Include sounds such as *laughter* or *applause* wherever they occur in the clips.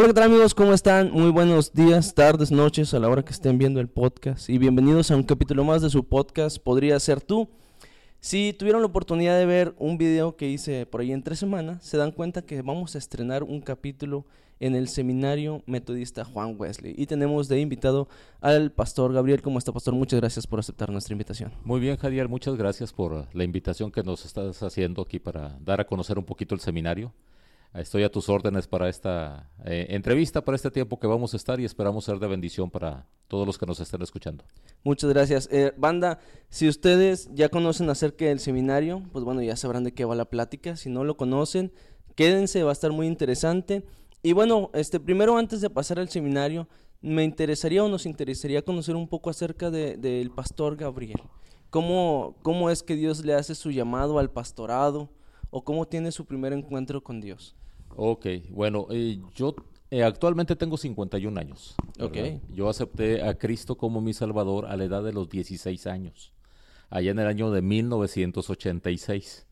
Hola, ¿qué tal amigos? ¿Cómo están? Muy buenos días, tardes, noches a la hora que estén viendo el podcast y bienvenidos a un capítulo más de su podcast Podría ser tú. Si tuvieron la oportunidad de ver un video que hice por ahí en tres semanas, se dan cuenta que vamos a estrenar un capítulo en el seminario metodista Juan Wesley y tenemos de invitado al pastor Gabriel. ¿Cómo está, pastor? Muchas gracias por aceptar nuestra invitación. Muy bien, Javier, muchas gracias por la invitación que nos estás haciendo aquí para dar a conocer un poquito el seminario. Estoy a tus órdenes para esta eh, entrevista, para este tiempo que vamos a estar y esperamos ser de bendición para todos los que nos estén escuchando. Muchas gracias. Eh, banda, si ustedes ya conocen acerca del seminario, pues bueno, ya sabrán de qué va la plática. Si no lo conocen, quédense, va a estar muy interesante. Y bueno, este primero antes de pasar al seminario, me interesaría o nos interesaría conocer un poco acerca del de, pastor Gabriel. ¿Cómo, ¿Cómo es que Dios le hace su llamado al pastorado? ¿O cómo tiene su primer encuentro con Dios? Ok, bueno, eh, yo eh, actualmente tengo 51 años. Okay. Yo acepté a Cristo como mi Salvador a la edad de los 16 años, allá en el año de 1986.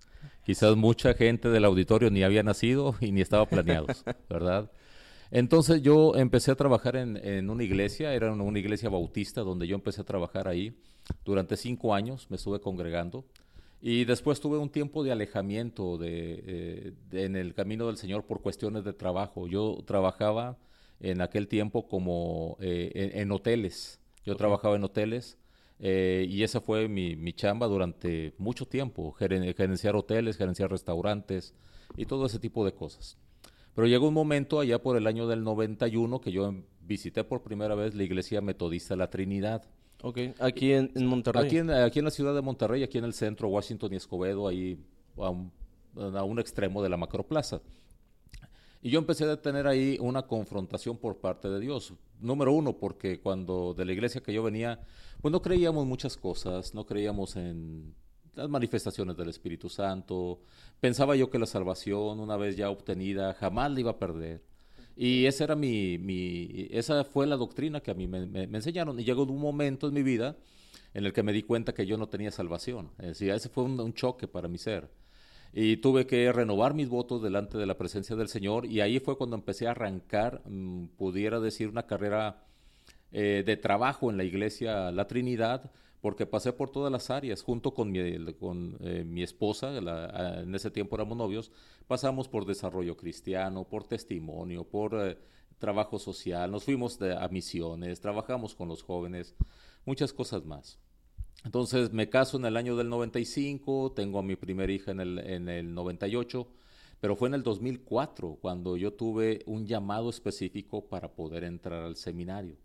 Quizás mucha gente del auditorio ni había nacido *laughs* y ni estaba planeado, ¿verdad? Entonces yo empecé a trabajar en, en, una iglesia, era una iglesia bautista donde yo empecé a trabajar ahí. Durante cinco años me estuve congregando. Y después tuve un tiempo de alejamiento de, eh, en el camino del Señor por cuestiones de trabajo. Yo trabajaba en aquel tiempo como eh, en, hoteles. Yo trabajaba en hoteles eh, y esa fue mi, mi, chamba durante mucho tiempo, gerenciar hoteles, gerenciar restaurantes y todo ese tipo de cosas. Pero llegó un momento allá por el año del 91 que yo visité por primera vez la iglesia metodista La Trinidad. Ok, aquí en, Monterrey. Aquí en, la ciudad de Monterrey, aquí en el centro, Washington y Escobedo, ahí a un, a un extremo de la macroplaza. Y yo empecé a tener ahí una confrontación por parte de Dios. Número uno, porque cuando de la iglesia que yo venía, pues no creíamos muchas cosas, no creíamos en las manifestaciones del Espíritu Santo. Pensaba yo que la salvación, una vez ya obtenida, jamás la iba a perder. Y esa era mi, mi, esa fue la doctrina que a mí me, enseñaron. Y llegó un momento en mi vida en el que me di cuenta que yo no tenía salvación. Es ese fue un, choque para mi ser. Y tuve que renovar mis votos delante de la presencia del Señor. Y ahí fue cuando empecé a arrancar, mm, pudiera decir, una carrera eh, de trabajo en la iglesia La Trinidad, porque pasé por todas las áreas, junto con mi, eh, esposa, en ese tiempo éramos novios, pasamos por desarrollo cristiano, por testimonio, por eh, trabajo social, nos fuimos a misiones, trabajamos con los jóvenes, muchas cosas más. Entonces me caso en el año del 95, tengo a mi primera hija en el, en el 98, pero fue en el 2004 cuando yo tuve un llamado específico para poder entrar al seminario.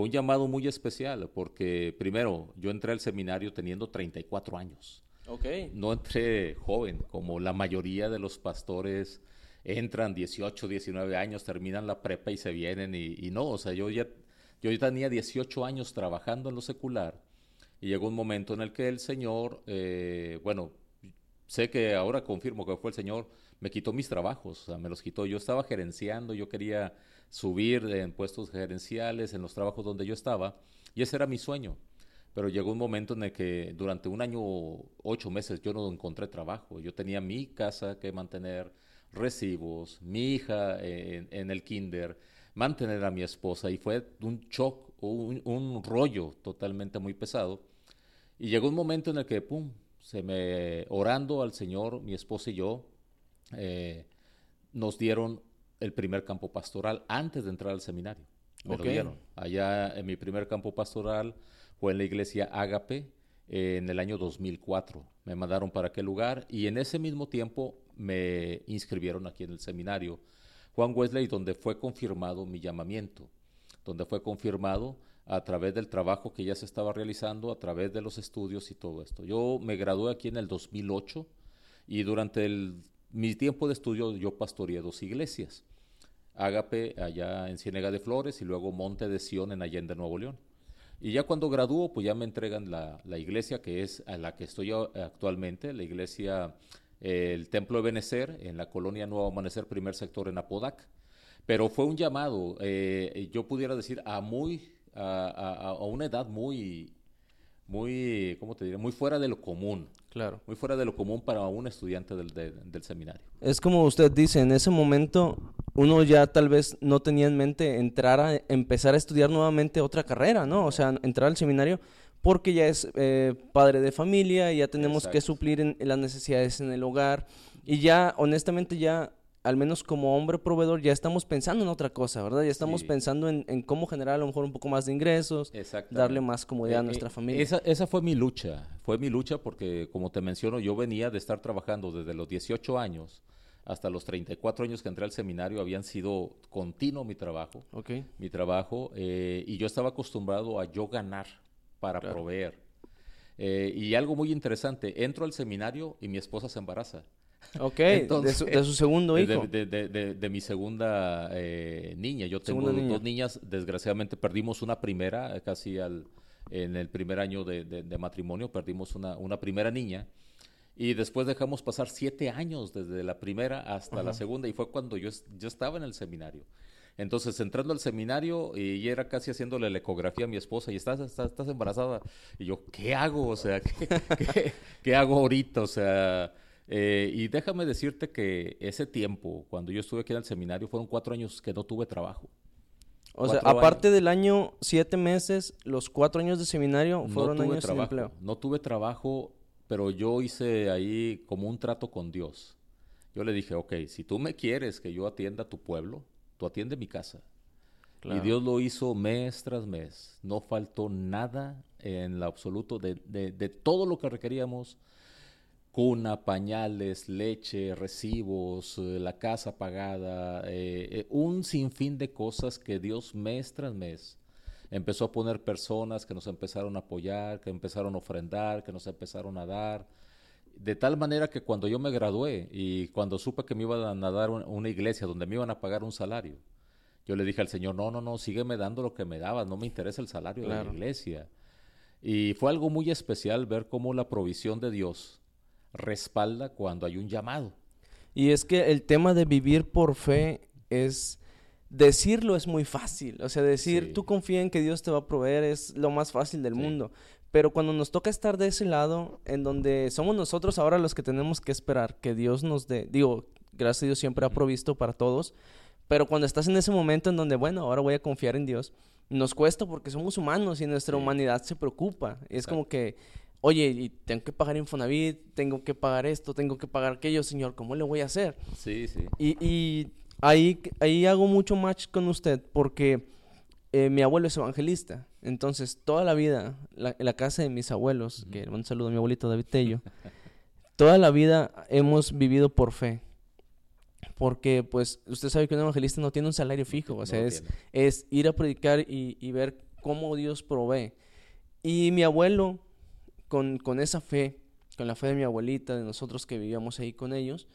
Fue un llamado muy especial porque primero yo entré al seminario teniendo 34 años. Okay. No entré joven, como la mayoría de los pastores entran 18, 19 años, terminan la prepa y se vienen y, no, o sea, yo ya, yo ya tenía 18 años trabajando en lo secular y llegó un momento en el que el Señor, eh, bueno, sé que ahora confirmo que fue el Señor, me quitó mis trabajos, o sea, me los quitó. Yo estaba gerenciando, yo quería subir en puestos gerenciales, en los trabajos donde yo estaba, y ese era mi sueño. Pero llegó un momento en el que durante un año, ocho meses, yo no encontré trabajo. Yo tenía mi casa que mantener, recibos, mi hija en, el kinder, mantener a mi esposa, y fue un shock, un, un rollo totalmente muy pesado. Y llegó un momento en el que, pum, se me, orando al Señor, mi esposa y yo, eh, nos dieron el primer campo pastoral antes de entrar al seminario. Me lo dieron. Allá en mi primer campo pastoral fue en la iglesia Ágape en el año 2004. Me mandaron para aquel lugar y en ese mismo tiempo me inscribieron aquí en el seminario Juan Wesley, donde fue confirmado mi llamamiento, donde fue confirmado a través del trabajo que ya se estaba realizando, a través de los estudios y todo esto. Yo me gradué aquí en el 2008 y durante el mi tiempo de estudio yo pastoreé dos iglesias. Ágape allá en Ciénega de Flores y luego Monte de Sion en Allende, Nuevo León. Y ya cuando gradúo, pues ya me entregan la, la iglesia que es a la que estoy actualmente, la iglesia, el Templo de Benecer, en la colonia Nuevo Amanecer, primer sector en Apodac. Pero fue un llamado, eh, yo pudiera decir, a muy, a, a, una edad muy, muy, ¿cómo te diré? Muy fuera de lo común. Claro. Muy fuera de lo común para un estudiante del, del, seminario. Es como usted dice, en ese momento uno ya tal vez no tenía en mente entrar a empezar a estudiar nuevamente otra carrera, ¿no? O sea, entrar al seminario porque ya es eh, padre de familia, ya tenemos que suplir en, las necesidades en el hogar y ya honestamente ya al menos como hombre proveedor, ya estamos pensando en otra cosa, ¿verdad? Ya estamos pensando en, cómo generar a lo mejor un poco más de ingresos, darle más comodidad a eh, nuestra eh, familia. Esa, esa, fue mi lucha, fue mi lucha porque, como te menciono, yo venía de estar trabajando desde los 18 años hasta los 34 años que entré al seminario, habían sido continuo mi trabajo, mi trabajo, eh, y yo estaba acostumbrado a yo ganar para proveer. y algo muy interesante, entro al seminario y mi esposa se embaraza. Ok, de, su, segundo hijo. De, mi segunda eh, niña. Yo tengo dos niñas, desgraciadamente perdimos una primera, eh, casi al, en el primer año de, matrimonio, perdimos una, una, primera niña. Y después dejamos pasar siete años desde la primera hasta la segunda, y fue cuando yo, yo estaba en el seminario. Entonces, entrando al seminario, y era casi haciéndole la ecografía a mi esposa, y estás, estás, embarazada. Y yo, ¿qué hago? O sea, *laughs* ¿qué, qué hago ahorita? O sea, eh, y déjame decirte que ese tiempo, cuando yo estuve aquí en el seminario, fueron cuatro años que no tuve trabajo. O sea, aparte del año siete meses, los cuatro años de seminario fueron años trabajo, empleo. No tuve trabajo, pero yo hice ahí como un trato con Dios. Yo le dije, ok, si tú me quieres que yo atienda a tu pueblo, tú atiende mi casa. Y Dios lo hizo mes tras mes. No faltó nada en lo absoluto de, de, de todo lo que requeríamos cuna, pañales, leche, recibos, eh, la casa pagada, eh, eh, un sinfín de cosas que Dios mes tras mes empezó a poner personas que nos empezaron a apoyar, que empezaron a ofrendar, que nos empezaron a dar. De tal manera que cuando yo me gradué y cuando supe que me iban a dar una iglesia donde me iban a pagar un salario, yo le dije al Señor, no, no, no, sígueme dando lo que me dabas, no me interesa el salario de la iglesia. Y fue algo muy especial ver cómo la provisión de Dios respalda cuando hay un llamado. Y es que el tema de vivir por fe es decirlo es muy fácil, o sea, decir tú confía en que Dios te va a proveer es lo más fácil del mundo, pero cuando nos toca estar de ese lado en donde somos nosotros ahora los que tenemos que esperar que Dios nos dé, digo, gracias a Dios siempre ha provisto para todos, pero cuando estás en ese momento en donde, bueno, ahora voy a confiar en Dios, nos cuesta porque somos humanos y nuestra humanidad se preocupa. Es como que oye, y tengo que pagar Infonavit, tengo que pagar esto, tengo que pagar aquello, señor, ¿cómo le voy a hacer? Sí, sí. Y, y ahí, ahí hago mucho match con usted porque eh, mi abuelo es evangelista. Entonces, toda la vida, la, la casa de mis abuelos, que un saludo a mi abuelito David Tello, *laughs* toda la vida hemos vivido por fe. Porque, pues, usted sabe que un evangelista no tiene un salario fijo, o sea, es, es, ir a predicar y, y ver cómo Dios provee. Y mi abuelo, con, esa fe, con la fe de mi abuelita, de nosotros que vivíamos ahí con ellos,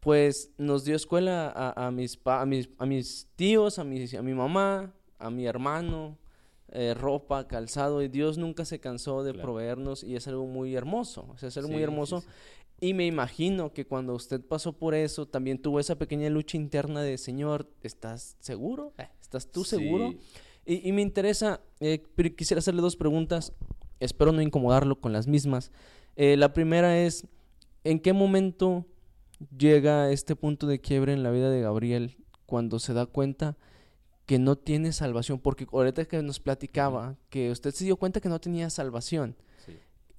pues nos dio escuela a, mis, a, mis, a mis tíos, a, a mi mamá, a mi hermano, eh, ropa, calzado, y Dios nunca se cansó de proveernos y es algo muy hermoso, o sea, es algo muy hermoso. Y me imagino que cuando usted pasó por eso, también tuvo esa pequeña lucha interna de, Señor, ¿estás seguro? ¿Estás tú seguro? Y, me interesa, eh, quisiera hacerle dos preguntas. Espero no incomodarlo con las mismas. Eh, la primera es, ¿en qué momento llega este punto de quiebre en la vida de Gabriel cuando se da cuenta que no tiene salvación? Porque ahorita que nos platicaba que usted se dio cuenta que no tenía salvación.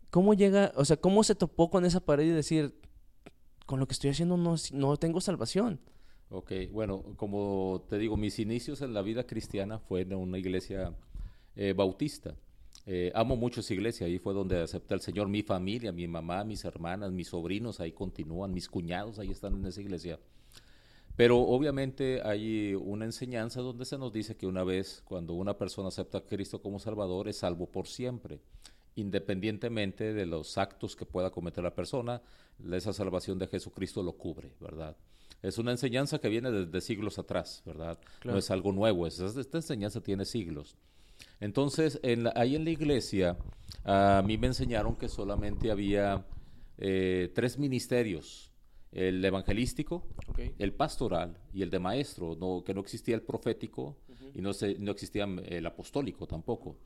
¿Cómo llega, o sea, cómo se topó con esa pared y decir, con lo que estoy haciendo no, no tengo salvación? Ok, bueno, como te digo, mis inicios en la vida cristiana fue en una iglesia eh, bautista. Eh, amo mucho esa iglesia, ahí fue donde acepté al Señor, mi familia, mi mamá, mis hermanas, mis sobrinos, ahí continúan, mis cuñados, ahí están en esa iglesia. Pero obviamente hay una enseñanza donde se nos dice que una vez cuando una persona acepta a Cristo como Salvador es salvo por siempre, independientemente de los actos que pueda cometer la persona, esa salvación de Jesucristo lo cubre, ¿verdad? Es una enseñanza que viene desde siglos atrás, ¿verdad? No es algo nuevo, esta enseñanza tiene siglos. Entonces, ahí en la iglesia, a mí me enseñaron que solamente había eh, tres ministerios, el evangelístico, el pastoral y el de maestro, no, que no existía el profético y no, no existía el apostólico tampoco.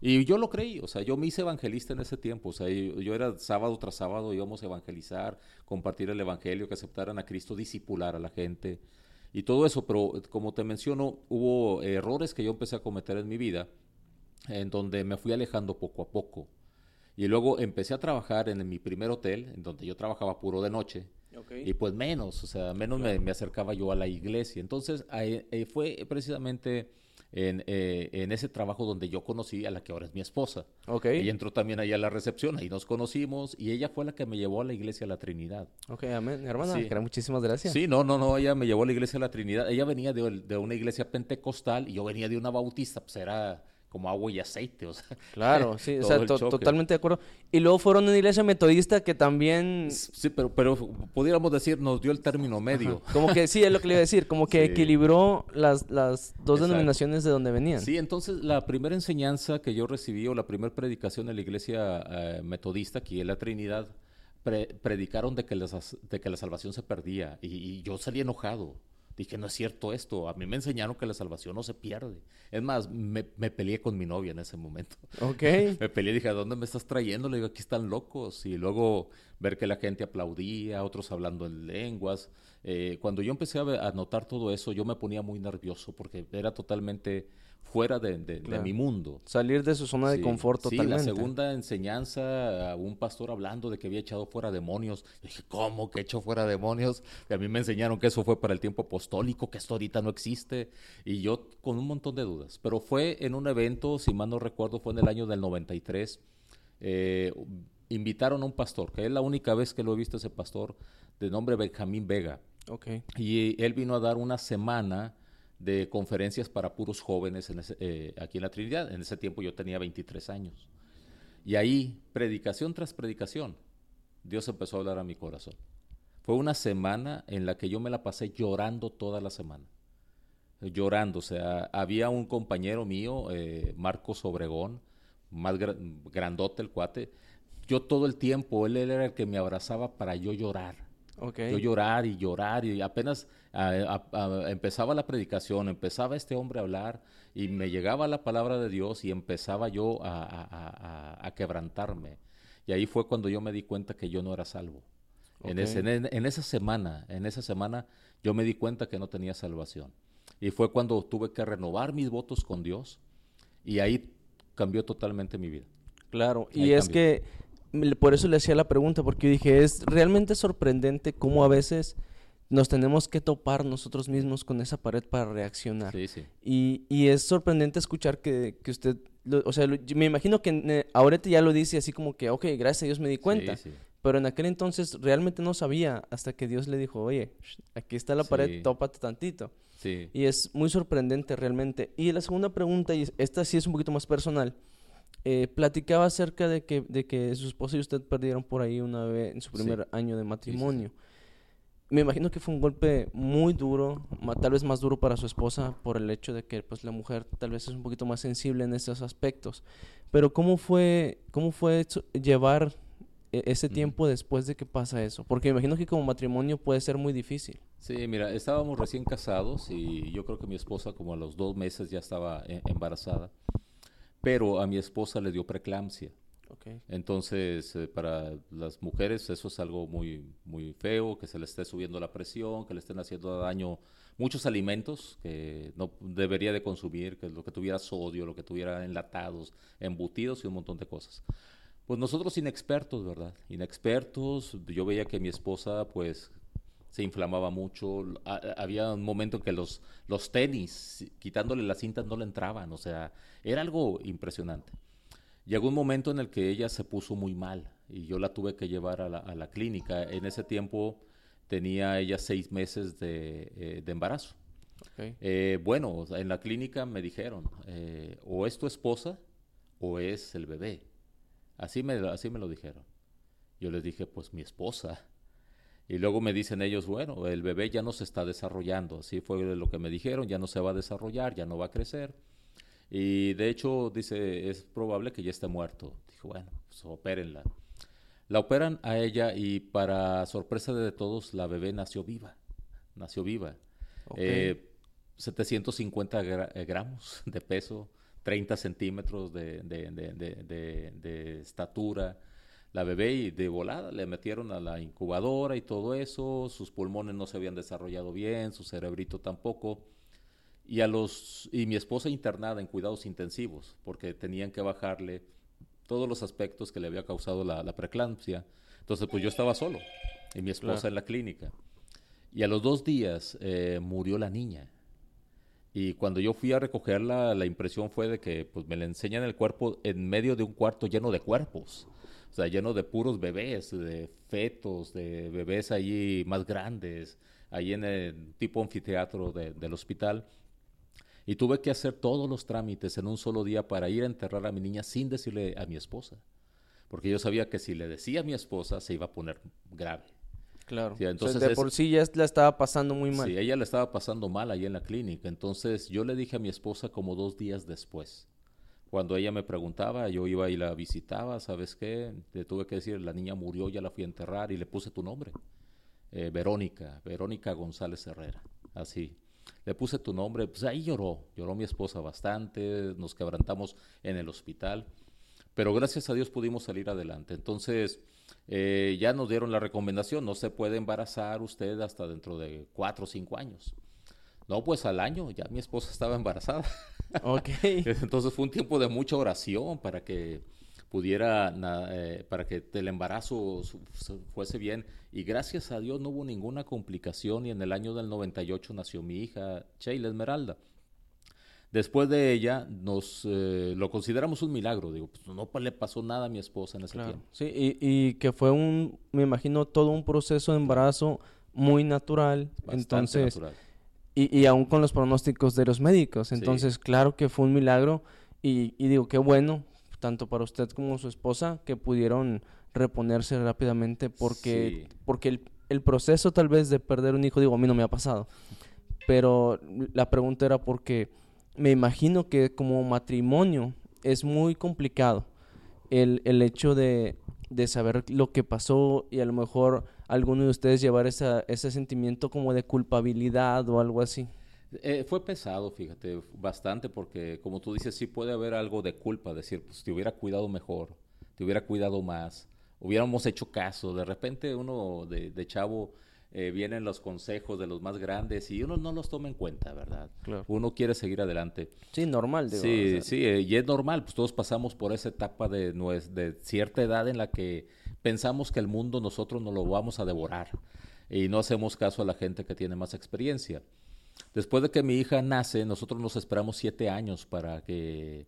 Y yo lo creí, o sea, yo me hice evangelista en ese tiempo, o sea, yo, era sábado tras sábado íbamos a evangelizar, compartir el evangelio, que aceptaran a Cristo, disipular a la gente. Y todo eso, pero como te menciono, hubo errores que yo empecé a cometer en mi vida, en donde me fui alejando poco a poco. Y luego empecé a trabajar en mi primer hotel, en donde yo trabajaba puro de noche. Y pues menos, o sea, menos me, acercaba yo a la iglesia. Entonces, ahí, fue precisamente en, eh, en, ese trabajo donde yo conocí a la que ahora es mi esposa. Okay. Ella entró también ahí a la recepción, ahí nos conocimos y ella fue la que me llevó a la iglesia de la Trinidad. Ok, amén. Hermana, muchísimas gracias. Sí, no, no, no, ella me llevó a la iglesia de la Trinidad. Ella venía de, de una iglesia pentecostal y yo venía de una bautista, pues era como agua y aceite, o sea. Claro, *laughs* sí, o sea, totalmente de acuerdo. Y luego fueron una iglesia metodista que también... Sí, pero, pero pudiéramos decir, nos dio el término medio. Como que, sí, es lo que le iba a decir, como que *laughs* equilibró las, las dos denominaciones de donde venían. Sí, entonces la primera enseñanza que yo recibí, o la primera predicación en la iglesia eh, metodista, aquí en la Trinidad, predicaron de que, de que la salvación se perdía, y yo salí enojado. Dije, no es cierto esto. A mí me enseñaron que la salvación no se pierde. Es más, me, peleé con mi novia en ese momento. Ok. *laughs* me peleé dije, ¿a dónde me estás trayendo? Le digo, aquí están locos. Y luego ver que la gente aplaudía, otros hablando en lenguas. Eh, cuando yo empecé a, notar todo eso, yo me ponía muy nervioso porque era totalmente fuera de, mi mundo. Salir de su zona de confort totalmente. Sí, la segunda enseñanza, a un pastor hablando de que había echado fuera demonios. dije, ¿cómo que echó fuera demonios? Y a mí me enseñaron que eso fue para el tiempo apostólico, que esto ahorita no existe. Y yo con un montón de dudas. Pero fue en un evento, si mal no recuerdo, fue en el año del 93. Eh, invitaron a un pastor, que es la única vez que lo he visto ese pastor, de nombre Benjamín Vega. Okay. Y él vino a dar una semana de conferencias para puros jóvenes eh, aquí en la Trinidad. En ese tiempo yo tenía 23 años. Y ahí, predicación tras predicación, Dios empezó a hablar a mi corazón. Fue una semana en la que yo me la pasé llorando toda la semana. Llorando, o sea, había un compañero mío, eh, Marcos Obregón, más grandote el cuate. Yo todo el tiempo, él era el que me abrazaba para yo llorar yo llorar y llorar y apenas empezaba la predicación, empezaba este hombre a hablar y me llegaba la palabra de Dios y empezaba yo a, quebrantarme. Y ahí fue cuando yo me di cuenta que yo no era salvo. En, en, esa semana, en esa semana yo me di cuenta que no tenía salvación. Y fue cuando tuve que renovar mis votos con Dios y ahí cambió totalmente mi vida. Claro, y es que por eso le hacía la pregunta, porque dije, es realmente sorprendente cómo a veces nos tenemos que topar nosotros mismos con esa pared para reaccionar. Sí, sí. Y, y es sorprendente escuchar que, que usted, o sea, me imagino que ahorita ya lo dice así como que, ok, gracias a Dios me di cuenta. Sí, pero en aquel entonces realmente no sabía hasta que Dios le dijo, oye, aquí está la pared, tópate tantito. Sí. Y es muy sorprendente realmente. Y la segunda pregunta, y esta sí es un poquito más personal, eh, platicaba acerca de que, de que su esposa y usted perdieron por ahí una vez en su primer año de matrimonio. Me imagino que fue un golpe muy duro, tal vez más duro para su esposa por el hecho de que pues la mujer tal vez es un poquito más sensible en esos aspectos. Pero ¿cómo fue, cómo fue llevar e-, ese tiempo después de que pasa eso? Porque me imagino que como matrimonio puede ser muy difícil. Sí, mira, estábamos recién casados y yo creo que mi esposa como a los dos meses ya estaba eh, embarazada pero a mi esposa le dio preeclampsia. Entonces, eh, para las mujeres eso es algo muy, muy feo, que se le esté subiendo la presión, que le estén haciendo daño muchos alimentos que no debería de consumir, que lo que tuviera sodio, lo que tuviera enlatados, embutidos y un montón de cosas. Pues nosotros inexpertos, ¿verdad? Inexpertos, yo veía que mi esposa pues se inflamaba mucho. había un momento en que los, los tenis, quitándole las cintas, no le entraban. O sea, era algo impresionante. Llegó un momento en el que ella se puso muy mal y yo la tuve que llevar a la, clínica. En ese tiempo tenía ella seis meses de, eh, embarazo. Eh, bueno, en la clínica me dijeron, eh, o es tu esposa o es el bebé. Así me, así me lo dijeron. Yo les dije, pues mi esposa. Y luego me dicen ellos, bueno, el bebé ya no se está desarrollando, así fue lo que me dijeron, ya no se va a desarrollar, ya no va a crecer. Y de hecho, dice, es probable que ya esté muerto. Dijo, bueno, pues opérenla. La operan a ella y para sorpresa de todos, la bebé nació viva, nació viva. 750 eh, eh, gramos de peso, 30 centímetros de, de, de, de estatura, la bebé y de volada le metieron a la incubadora y todo eso, sus pulmones no se habían desarrollado bien, su cerebrito tampoco. Y, a los, y mi esposa internada en cuidados intensivos, porque tenían que bajarle todos los aspectos que le había causado la, la preeclampsia. Entonces, pues yo estaba solo y mi esposa en la clínica. Y a los dos días eh, murió la niña. Y cuando yo fui a recogerla, la impresión fue de que pues, me la enseñan el cuerpo en medio de un cuarto lleno de cuerpos. O sea, lleno de puros bebés, de fetos, de bebés allí más grandes, ahí en el tipo anfiteatro del hospital. Y tuve que hacer todos los trámites en un solo día para ir a enterrar a mi niña sin decirle a mi esposa. Porque yo sabía que si le decía a mi esposa se iba a poner grave. Claro. entonces de por sí ya la estaba pasando muy mal. Sí, ella la estaba pasando mal ahí en la clínica. Entonces yo le dije a mi esposa como dos días después. Cuando ella me preguntaba, yo iba y la visitaba, ¿sabes qué? Le tuve que decir, la niña murió, ya la fui a enterrar y le puse tu nombre. Eh, Verónica, Verónica González Herrera. Así. Le puse tu nombre, pues ahí lloró, lloró mi esposa bastante, nos quebrantamos en el hospital, pero gracias a Dios pudimos salir adelante. Entonces, eh, ya nos dieron la recomendación, no se puede embarazar usted hasta dentro de cuatro o cinco años. No, pues al año ya mi esposa estaba *laughs* embarazada. Ok. Entonces fue un tiempo de mucha oración para que pudiera, eh, para que el embarazo fuese bien. Y gracias a Dios no hubo ninguna complicación y en el año del 98 nació mi hija, Sheila Esmeralda. Después de ella, nos eh, lo consideramos un milagro. Digo, pues no le pasó nada a mi esposa en ese tiempo. Sí, y, que fue un, me imagino, todo un proceso de embarazo muy natural. entonces, Y, y aún con los pronósticos de los médicos. Entonces, claro que fue un milagro. Y, y digo, qué bueno, tanto para usted como su esposa, que pudieron reponerse rápidamente porque, porque el, el proceso tal vez de perder un hijo, digo, a mí no me ha pasado. Pero la pregunta era porque me imagino que como matrimonio es muy complicado el, el hecho de, de, saber lo que pasó y a lo mejor alguno de ustedes llevar esa, ese sentimiento como de culpabilidad o algo así. Eh, fue pesado, fíjate, bastante, porque como tú dices, sí puede haber algo de culpa, decir, pues te hubiera cuidado mejor, te hubiera cuidado más, hubiéramos hecho caso. De repente uno de, de chavo eh, vienen los consejos de los más grandes y uno no los toma en cuenta, ¿verdad? Uno quiere seguir adelante. Sí, normal. Digo, sí, sí, eh, y es normal, pues todos pasamos por esa etapa de, de cierta edad en la que pensamos que el mundo nosotros no lo vamos a devorar y no hacemos caso a la gente que tiene más experiencia. Después de que mi hija nace, nosotros nos esperamos siete años para que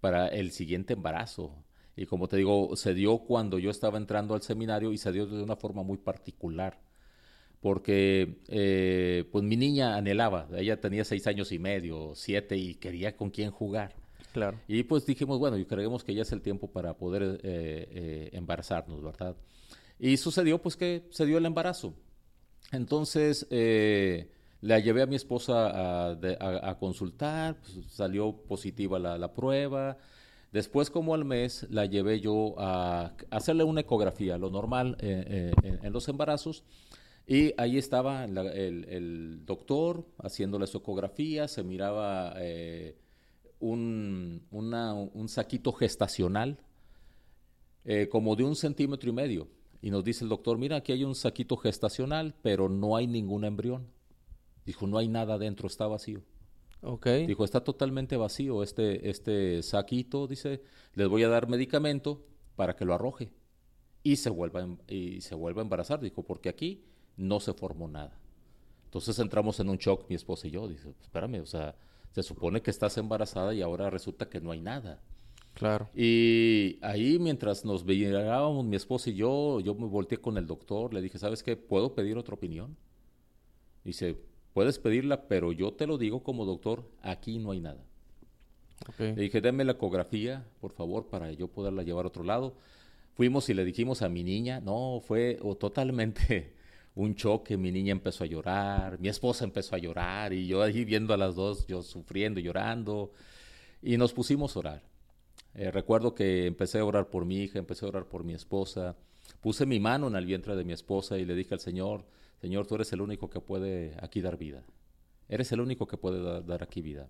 para el siguiente embarazo. Y como te digo, se dio cuando yo estaba entrando al seminario y se dio de una forma muy particular porque eh, pues mi niña anhelaba, ella tenía seis años y medio, siete, y quería con quién jugar. Claro. Y pues dijimos, bueno, y creemos que ya es el tiempo para poder eh, eh, embarazarnos, ¿verdad? Y sucedió pues que se dio el embarazo. Entonces la llevé a mi esposa a, consultar, pues, salió positiva la, prueba. Después, como al mes, la llevé yo a, hacerle una ecografía, lo normal en los embarazos. Y ahí estaba el, doctor haciendo la ecografía, se miraba eh, un, un, saquito gestacional eh, como de un centímetro y medio. Y nos dice el doctor, mira, aquí hay un saquito gestacional, pero no hay ningún embrión. Dijo, no hay nada dentro, está vacío. Okay. Dijo, está totalmente vacío este, este saquito, dice, les voy a dar medicamento para que lo arroje y se vuelva, y se vuelva a embarazar. Dijo, porque aquí no se formó nada. Entonces entramos en un shock, mi esposa y yo. Dice, espérame, o sea, se supone que estás embarazada y ahora resulta que no hay nada. Claro. Y ahí mientras nos veíamos mi esposa y yo, yo me volteé con el doctor, le dije, ¿sabes qué? ¿Puedo pedir otra opinión? Dice, puedes pedirla, pero yo te lo digo como doctor, aquí no hay nada. Le dije, déme la ecografía, por favor, para yo poderla llevar a otro lado. Fuimos y le dijimos a mi niña, no, fue totalmente un choque, mi niña empezó a llorar, mi esposa empezó a llorar y yo ahí viendo a las dos, yo sufriendo, llorando, y nos pusimos a orar. Eh, recuerdo que empecé a orar por mi hija, empecé a orar por mi esposa, puse mi mano en el vientre de mi esposa y le dije al Señor, Señor, tú eres el único que puede aquí dar vida, eres el único que puede dar aquí vida.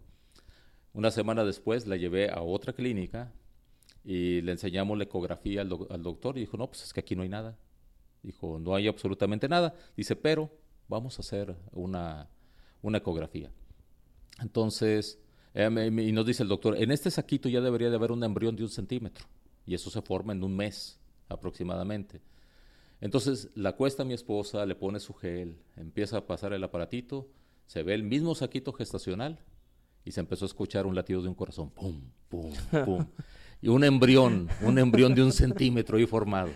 Una semana después la llevé a otra clínica y le enseñamos la ecografía al, al doctor y dijo, no, pues es que aquí no hay nada. Dijo, no hay absolutamente nada. Dice, pero vamos a hacer una, una ecografía. Entonces, eh, y nos dice el doctor, en este saquito ya debería de haber un embrión de un centímetro. Y eso se forma en un mes aproximadamente. Entonces la cuesta a mi esposa, le pone su gel, empieza a pasar el aparatito, se ve el mismo saquito gestacional y se empezó a escuchar un latido de un corazón, pum, pum, pum. *laughs* y un embrión, un embrión de un centímetro ahí formado.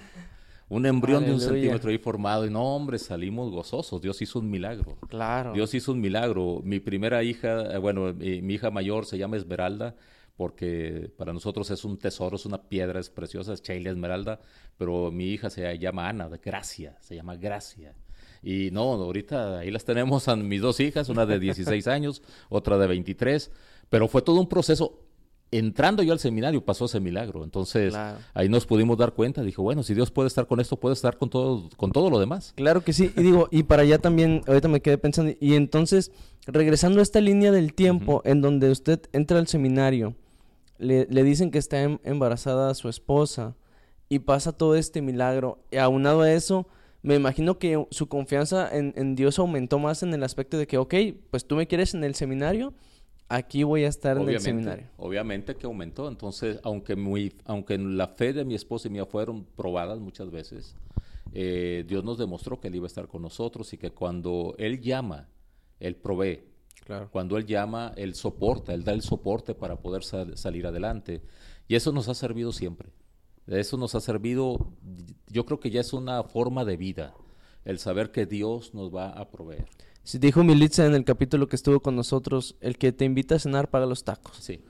Un embrión de un centímetro ahí formado. Y no, hombre, salimos gozosos. Dios hizo un milagro. Claro. Dios hizo un milagro. Mi primera hija, eh, bueno, mi hija mayor se llama Esmeralda porque para nosotros es un tesoro, es una piedra, es preciosa, es Sheila Esmeralda, pero mi hija se llama Ana, Gracia, se llama Gracia. Y no, ahorita ahí las tenemos a mis dos hijas, una de 16 años, otra de 23, pero fue todo un proceso. Entrando yo al seminario pasó ese milagro, entonces ahí nos pudimos dar cuenta, dijo, bueno, si Dios puede estar con esto, puede estar con todo, con todo lo demás. Claro que sí, y digo, y para allá también, ahorita me quedé pensando, y entonces, regresando a esta línea del tiempo en donde usted entra al seminario, le, dicen que está em, embarazada su esposa y pasa todo este milagro. Y aunado a eso, me imagino que su confianza en, Dios aumentó más en el aspecto de que, ok, pues tú me quieres en el seminario, aquí voy a estar en el seminario. Obviamente que aumentó. Entonces, aunque, muy, aunque la fe de mi esposa y mía fueron probadas muchas veces, eh, Dios nos demostró que Él iba a estar con nosotros y que cuando Él llama, Él provee. Cuando Él llama, Él soporta, Él da el soporte para poder salir adelante. Y eso nos ha servido siempre. Eso nos ha servido, yo creo que ya es una forma de vida, el saber que Dios nos va a proveer. Dijo Militza en el capítulo que estuvo con nosotros, el que te invita a cenar paga los tacos. Sí.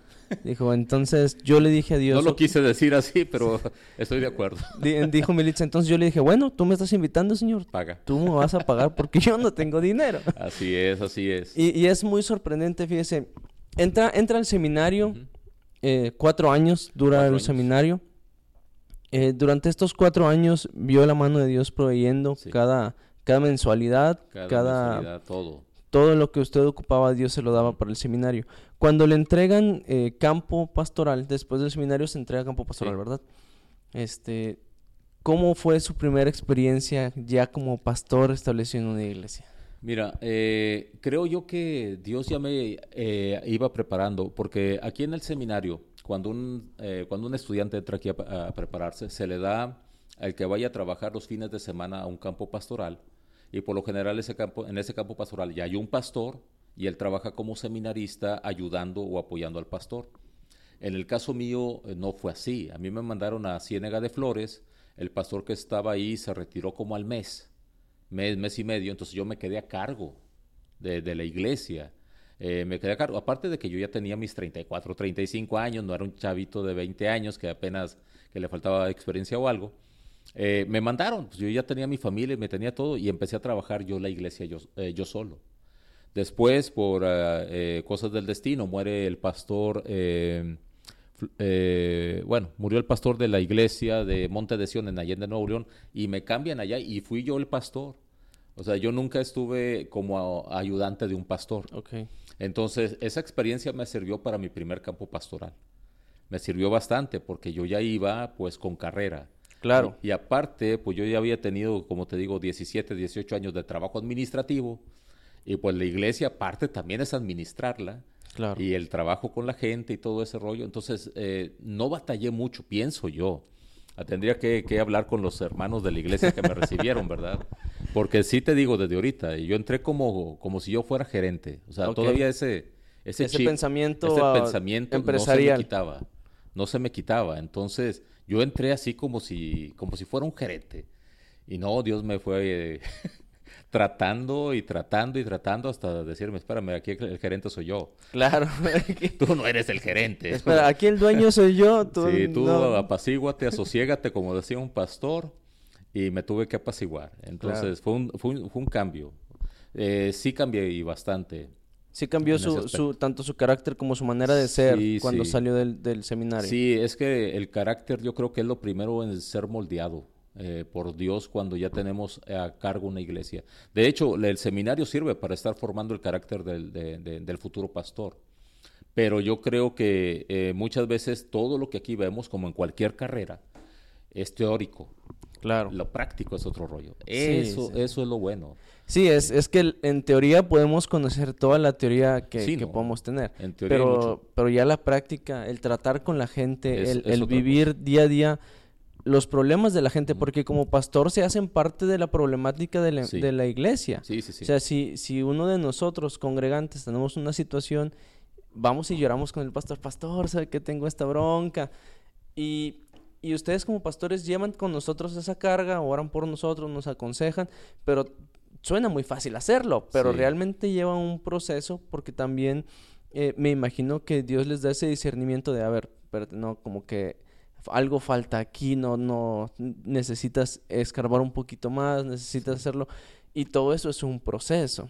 Dijo, entonces yo le dije a Dios. No lo quise decir así, pero *laughs* estoy de acuerdo. Dijo Militza, entonces yo le dije, bueno, tú me estás invitando, señor. Paga. Tú me vas a pagar porque yo no tengo dinero. *laughs* Así es, así es. Y, es muy sorprendente, fíjese. Entra, entra al seminario, eh, cuatro años dura el seminario. Eh, durante estos cuatro años vio la mano de Dios proveyendo cada, cada mensualidad, cada, cada mensualidad, todo todo lo que usted ocupaba, Dios se lo daba para el seminario. Cuando le entregan eh, campo pastoral, después del seminario se entrega campo pastoral, ¿verdad? Este, ¿Cómo fue su primera experiencia ya como pastor establecido en una iglesia? Mira, eh, creo yo que Dios ya me eh, iba preparando, porque aquí en el seminario, cuando un, cuando un estudiante entra aquí a, a prepararse, se le da al que vaya a trabajar los fines de semana a un campo pastoral, y por lo general en ese campo pastoral ya hay un pastor y él trabaja como seminarista ayudando o apoyando al pastor. En el caso mío eh, no fue así. A mí me mandaron a Ciénega de Flores, el pastor que estaba ahí se retiró como al mes, mes, mes y medio, entonces yo me quedé a cargo de, la iglesia. Eh, me quedé a cargo, aparte de que yo ya tenía mis 34, 35 años, no era un chavito de 20 años que apenas que le faltaba experiencia o algo. Eh, me mandaron, pues yo ya tenía mi familia, me tenía todo y empecé a trabajar yo la iglesia yo, eh, yo solo. Después, por eh, cosas del destino, muere el pastor, bueno, murió el pastor de la iglesia de Monte de Sion en Allende, Nuevo León, y me cambian allá y fui yo el pastor. O sea, yo nunca estuve como ayudante de un pastor. Okay. Entonces, esa experiencia me sirvió para mi primer campo pastoral. Me sirvió bastante porque yo ya iba pues con carrera Claro. Y, aparte, pues yo ya había tenido, como te digo, 17, 18 años de trabajo administrativo. Y pues la iglesia, aparte, también es administrarla. Claro. Y el trabajo con la gente y todo ese rollo. Entonces, eh, no batallé mucho, pienso yo. Ah, tendría que, hablar con los hermanos de la iglesia que me *laughs* recibieron, ¿verdad? Porque sí te digo desde ahorita, yo entré como, como si yo fuera gerente. O sea, todavía ese, ese, ese pensamiento, ese pensamiento empresarial. no se me quitaba. No se me quitaba. Entonces, yo entré así como si, como si fuera un gerente. Y no, Dios me fue *laughs* tratando y tratando y tratando hasta decirme, espérame, aquí el gerente soy yo. Claro. *laughs* tú no eres el gerente. Espera, aquí el dueño soy yo. *laughs* Tú sí, tú apacíguate, asociégate, como decía un pastor, y me tuve que apaciguar. Entonces fue, un, fue, un, fue, un, cambio. Eh, sí cambié y bastante. Sí cambió su, su, tanto su carácter como su manera de ser cuando salió del, del, seminario. Sí, es que el carácter yo creo que es lo primero en ser moldeado eh, por Dios cuando ya tenemos a cargo una iglesia. De hecho, el seminario sirve para estar formando el carácter del, del futuro pastor. pero yo creo que eh, muchas veces todo lo que aquí vemos, como en cualquier carrera, es teórico. Claro. Lo práctico es otro rollo. Eso, eso es lo bueno. Sí, es, es que en teoría podemos conocer toda la teoría que, que podemos tener. En teoría pero, pero ya la práctica, el tratar con la gente, el, vivir día a día los problemas de la gente, porque como pastor se hacen parte de la problemática de la, de la iglesia. Sí, sí, sí. O sea, si, si uno de nosotros, congregantes, tenemos una situación vamos y lloramos con el pastor, pastor, sabe que tengo esta bronca. Y, y ustedes como pastores llevan con nosotros esa carga, oran por nosotros, nos aconsejan, pero suena muy fácil hacerlo, pero realmente lleva un proceso porque también eh, me imagino que Dios les da ese discernimiento de, a ver, pero no, como que algo falta aquí, no, no, necesitas escarbar un poquito más, necesitas hacerlo, y todo eso es un proceso.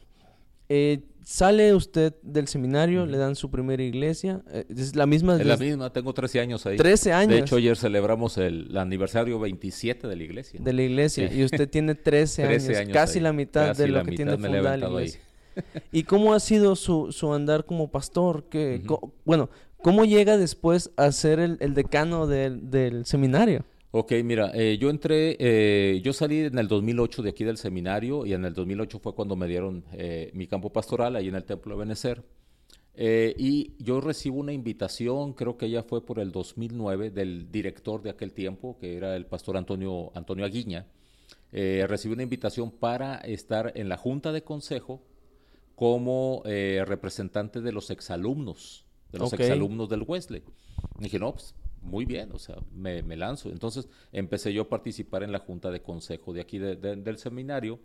Eh, sale usted del seminario, le dan su primera iglesia. Eh, es la misma. Es la misma, tengo 13 años ahí. 13 años. De hecho, ayer celebramos el, aniversario 27 de la iglesia. De la iglesia. Y usted tiene 13, *laughs* años, casi la mitad de lo que tiene fundada la iglesia. ¿Y cómo ha sido su, su andar como pastor? que bueno, ¿cómo llega después a ser el, el decano del, del seminario? Ok, mira, eh, yo entré, eh, yo salí en el 2008 de aquí del seminario y en el 2008 fue cuando me dieron eh, mi campo pastoral ahí en el Templo de Benecer. y yo recibo una invitación, creo que ya fue por el 2009, del director de aquel tiempo, que era el pastor Antonio, Antonio Aguiña. recibí una invitación para estar en la junta de consejo como representante de los exalumnos, de los exalumnos del Wesley. Y dije, no, pues muy bien, o sea, me, lanzo. Entonces empecé yo a participar en la junta de consejo de aquí del seminario.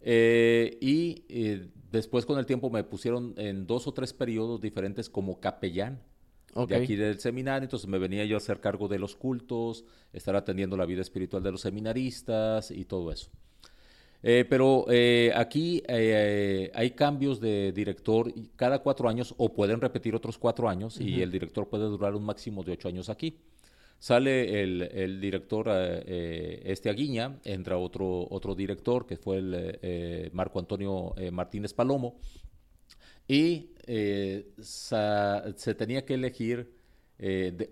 Eh, y eh, después con el tiempo me pusieron en dos o tres periodos diferentes como capellán de aquí del seminario. Entonces me venía yo a hacer cargo de los cultos, estar atendiendo la vida espiritual de los seminaristas y todo eso. Eh, pero eh, aquí eh, hay cambios de director cada cuatro años o pueden repetir otros cuatro años y el director puede durar un máximo de ocho años aquí. Sale el, director este Aguiña, entra otro, otro director que fue el Marco Antonio Martínez Palomo y se tenía que elegir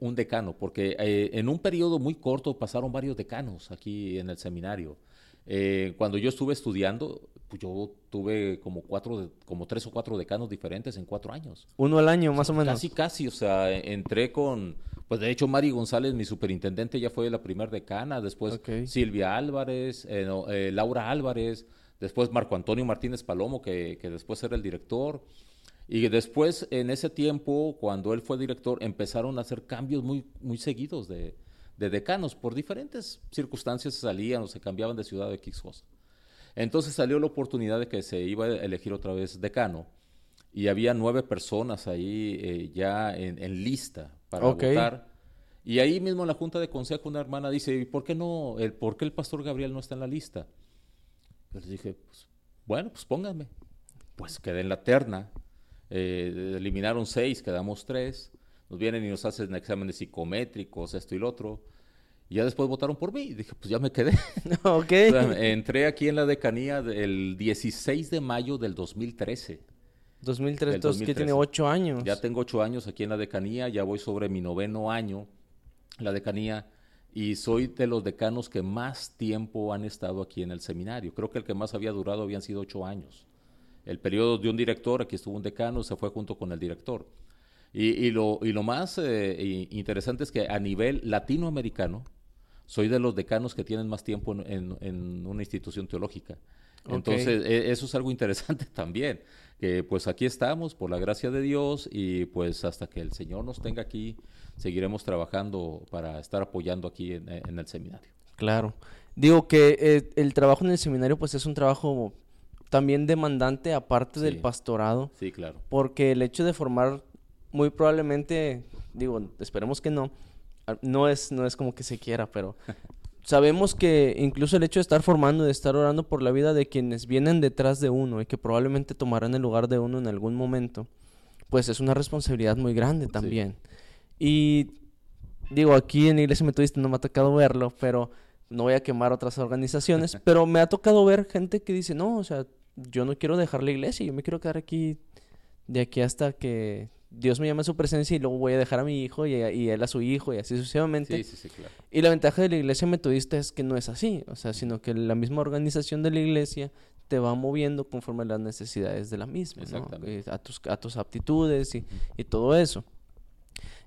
un decano porque en un periodo muy corto pasaron varios decanos aquí en el seminario. Eh, cuando yo estuve estudiando, pues yo tuve como cuatro, como tres o cuatro decanos diferentes en cuatro años. Uno al año, más o menos. Casi, casi, o sea, entré con, pues de hecho Mari González, mi superintendente, ya fue la primer decana, después Silvia Álvarez, eh, eh, Laura Álvarez, después Marco Antonio Martínez Palomo, que, que después era el director. Y después, en ese tiempo, cuando él fue director, empezaron a hacer cambios muy, muy seguidos de, de decanos. Por diferentes circunstancias se salían o se cambiaban de ciudad de X Entonces salió la oportunidad de que se iba a elegir otra vez decano. Y había nueve personas ahí eh, ya en, lista para votar. Y ahí mismo en la Junta de Consejo una hermana dice, ¿y por qué no, el, por qué el pastor Gabriel no está en la lista? Les dije, pues, bueno, pues pónganme. Pues quedé en la terna. Eh, eliminaron seis, quedamos tres. Nos vienen y nos hacen exámenes psicométricos, esto y lo otro. Y ya después votaron por mí. Y dije, pues ya me quedé. *laughs* ok. entré aquí en la decanía el 16 de mayo del 2013. 2003, entonces que tiene ocho años. Ya tengo ocho años aquí en la decanía, ya voy sobre mi noveno año en la decanía y soy de los decanos que más tiempo han estado aquí en el seminario. Creo que el que más había durado habían sido ocho años. El periodo de un director, aquí estuvo un decano, se fue junto con el director. Y, lo, y lo más eh, interesante es que a nivel latinoamericano, soy de los decanos que tienen más tiempo en, una institución teológica. Entonces, e, eso es algo interesante *laughs* también, que pues aquí estamos por la gracia de Dios y pues hasta que el Señor nos tenga aquí, seguiremos trabajando para estar apoyando aquí en, el seminario. Claro. Digo que eh, el trabajo en el seminario pues es un trabajo también demandante aparte del pastorado. Sí, claro. Porque el hecho de formar muy probablemente, digo, esperemos que no, ah, no es, no es como que se quiera, pero *laughs* sabemos que incluso el hecho de estar formando, de estar orando por la vida de quienes vienen detrás de uno y que probablemente tomarán el lugar de uno en algún momento, pues es una responsabilidad muy grande también. Y digo, aquí en Iglesia Metodista no me ha tocado verlo, pero no voy a quemar otras organizaciones, *laughs* pero me ha tocado ver gente que dice, no, o sea, yo no quiero dejar la iglesia, yo me quiero quedar aquí de aquí hasta que Dios me llama a su presencia y luego voy a dejar a mi hijo y, y él a su hijo y así sucesivamente. Sí, sí, sí, claro. Y la ventaja de la iglesia metodista es que no es así, o sea, sino que la misma organización de la iglesia te va moviendo conforme a las necesidades de la misma, ¿no? Eh, a, tus, a tus aptitudes y, y todo eso.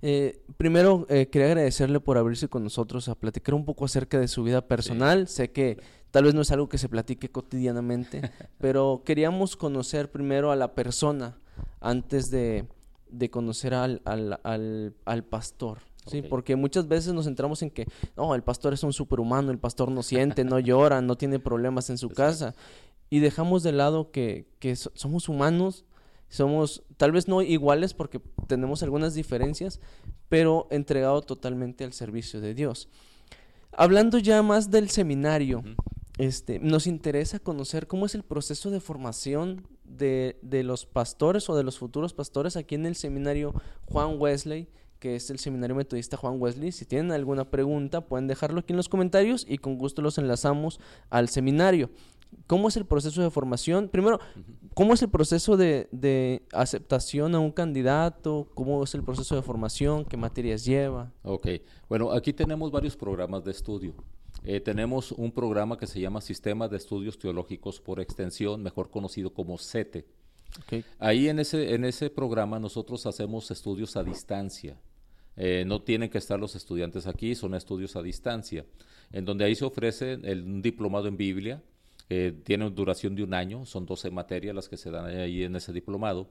Eh, primero, eh, quería agradecerle por abrirse con nosotros a platicar un poco acerca de su vida personal. Sé que tal vez no es algo que se platique cotidianamente, *laughs* pero queríamos conocer primero a la persona antes de, de conocer al, al, al, al pastor. Sí, porque muchas veces nos centramos en que, no, el pastor es un superhumano, el pastor no siente, no *laughs* llora, no tiene problemas en su casa. Y dejamos de lado que, que so- somos humanos, somos tal vez no iguales porque tenemos algunas diferencias, pero entregado totalmente al servicio de Dios. Hablando ya más del seminario, Ujú. este, nos interesa conocer cómo es el proceso de formación de, de los pastores o de los futuros pastores aquí en el seminario Juan Wesley, que es el seminario metodista Juan Wesley. Si tienen alguna pregunta, pueden dejarlo aquí en los comentarios y con gusto los enlazamos al seminario. ¿Cómo es el proceso de formación? Primero, ¿cómo es el proceso de, de aceptación a un candidato? ¿Cómo es el proceso de formación? ¿Qué materias lleva? Ok, bueno, aquí tenemos varios programas de estudio. Eh, tenemos un programa que se llama Sistema de Estudios Teológicos por Extensión, mejor conocido como CETE. Ahí en ese, en ese programa nosotros hacemos estudios a distancia. Eh, no tienen que estar los estudiantes aquí, son estudios a distancia, en donde ahí se ofrece el, un diplomado en Biblia, que tiene duración de un año, son 12 materias las que se dan ahí en ese diplomado.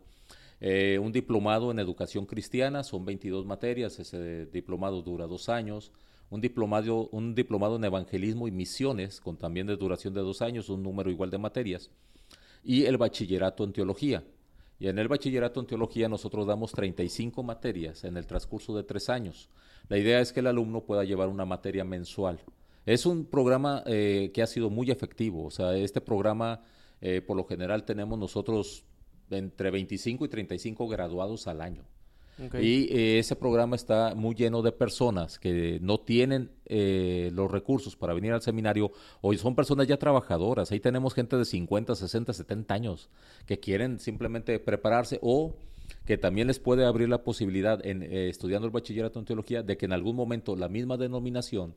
Eh, un diplomado en educación cristiana, son 22 materias, ese diplomado dura dos años. Un diplomado, un diplomado en evangelismo y misiones, con también de duración de dos años, un número igual de materias y el bachillerato en teología. Y en el bachillerato en teología nosotros damos 35 materias en el transcurso de tres años. La idea es que el alumno pueda llevar una materia mensual. Es un programa eh, que ha sido muy efectivo. O sea, este programa, eh, por lo general, tenemos nosotros entre 25 y 35 graduados al año. Y eh, ese programa está muy lleno de personas que no tienen eh, los recursos para venir al seminario. Hoy son personas ya trabajadoras. Ahí tenemos gente de 50, 60, 70 años que quieren simplemente prepararse o que también les puede abrir la posibilidad, en, eh, estudiando el bachillerato en teología, de que en algún momento la misma denominación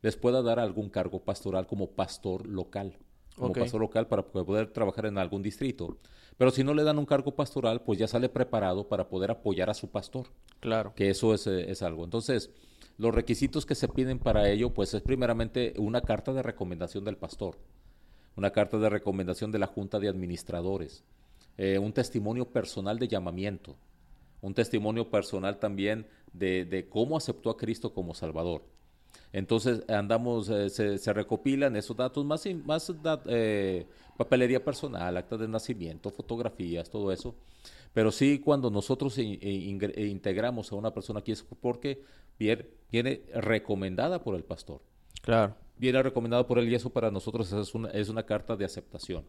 les pueda dar algún cargo pastoral como pastor local como pastor local para poder trabajar en algún distrito. Pero si no le dan un cargo pastoral, pues ya sale preparado para poder apoyar a su pastor, Claro. que eso es, eh, es algo. Entonces, los requisitos que se piden para ello, pues es primeramente una carta de recomendación del pastor, una carta de recomendación de la Junta de Administradores, eh, un testimonio personal de llamamiento, un testimonio personal también de, de cómo aceptó a Cristo como Salvador. Entonces andamos, eh, se, se recopilan esos datos, más, más eh, papelería personal, actas de nacimiento, fotografías, todo eso. Pero sí, cuando nosotros in- in- ingre- eh, integramos a una persona aquí es porque viene, viene recomendada por el pastor. Claro. Viene recomendada por él y eso para nosotros es una, es una carta de aceptación.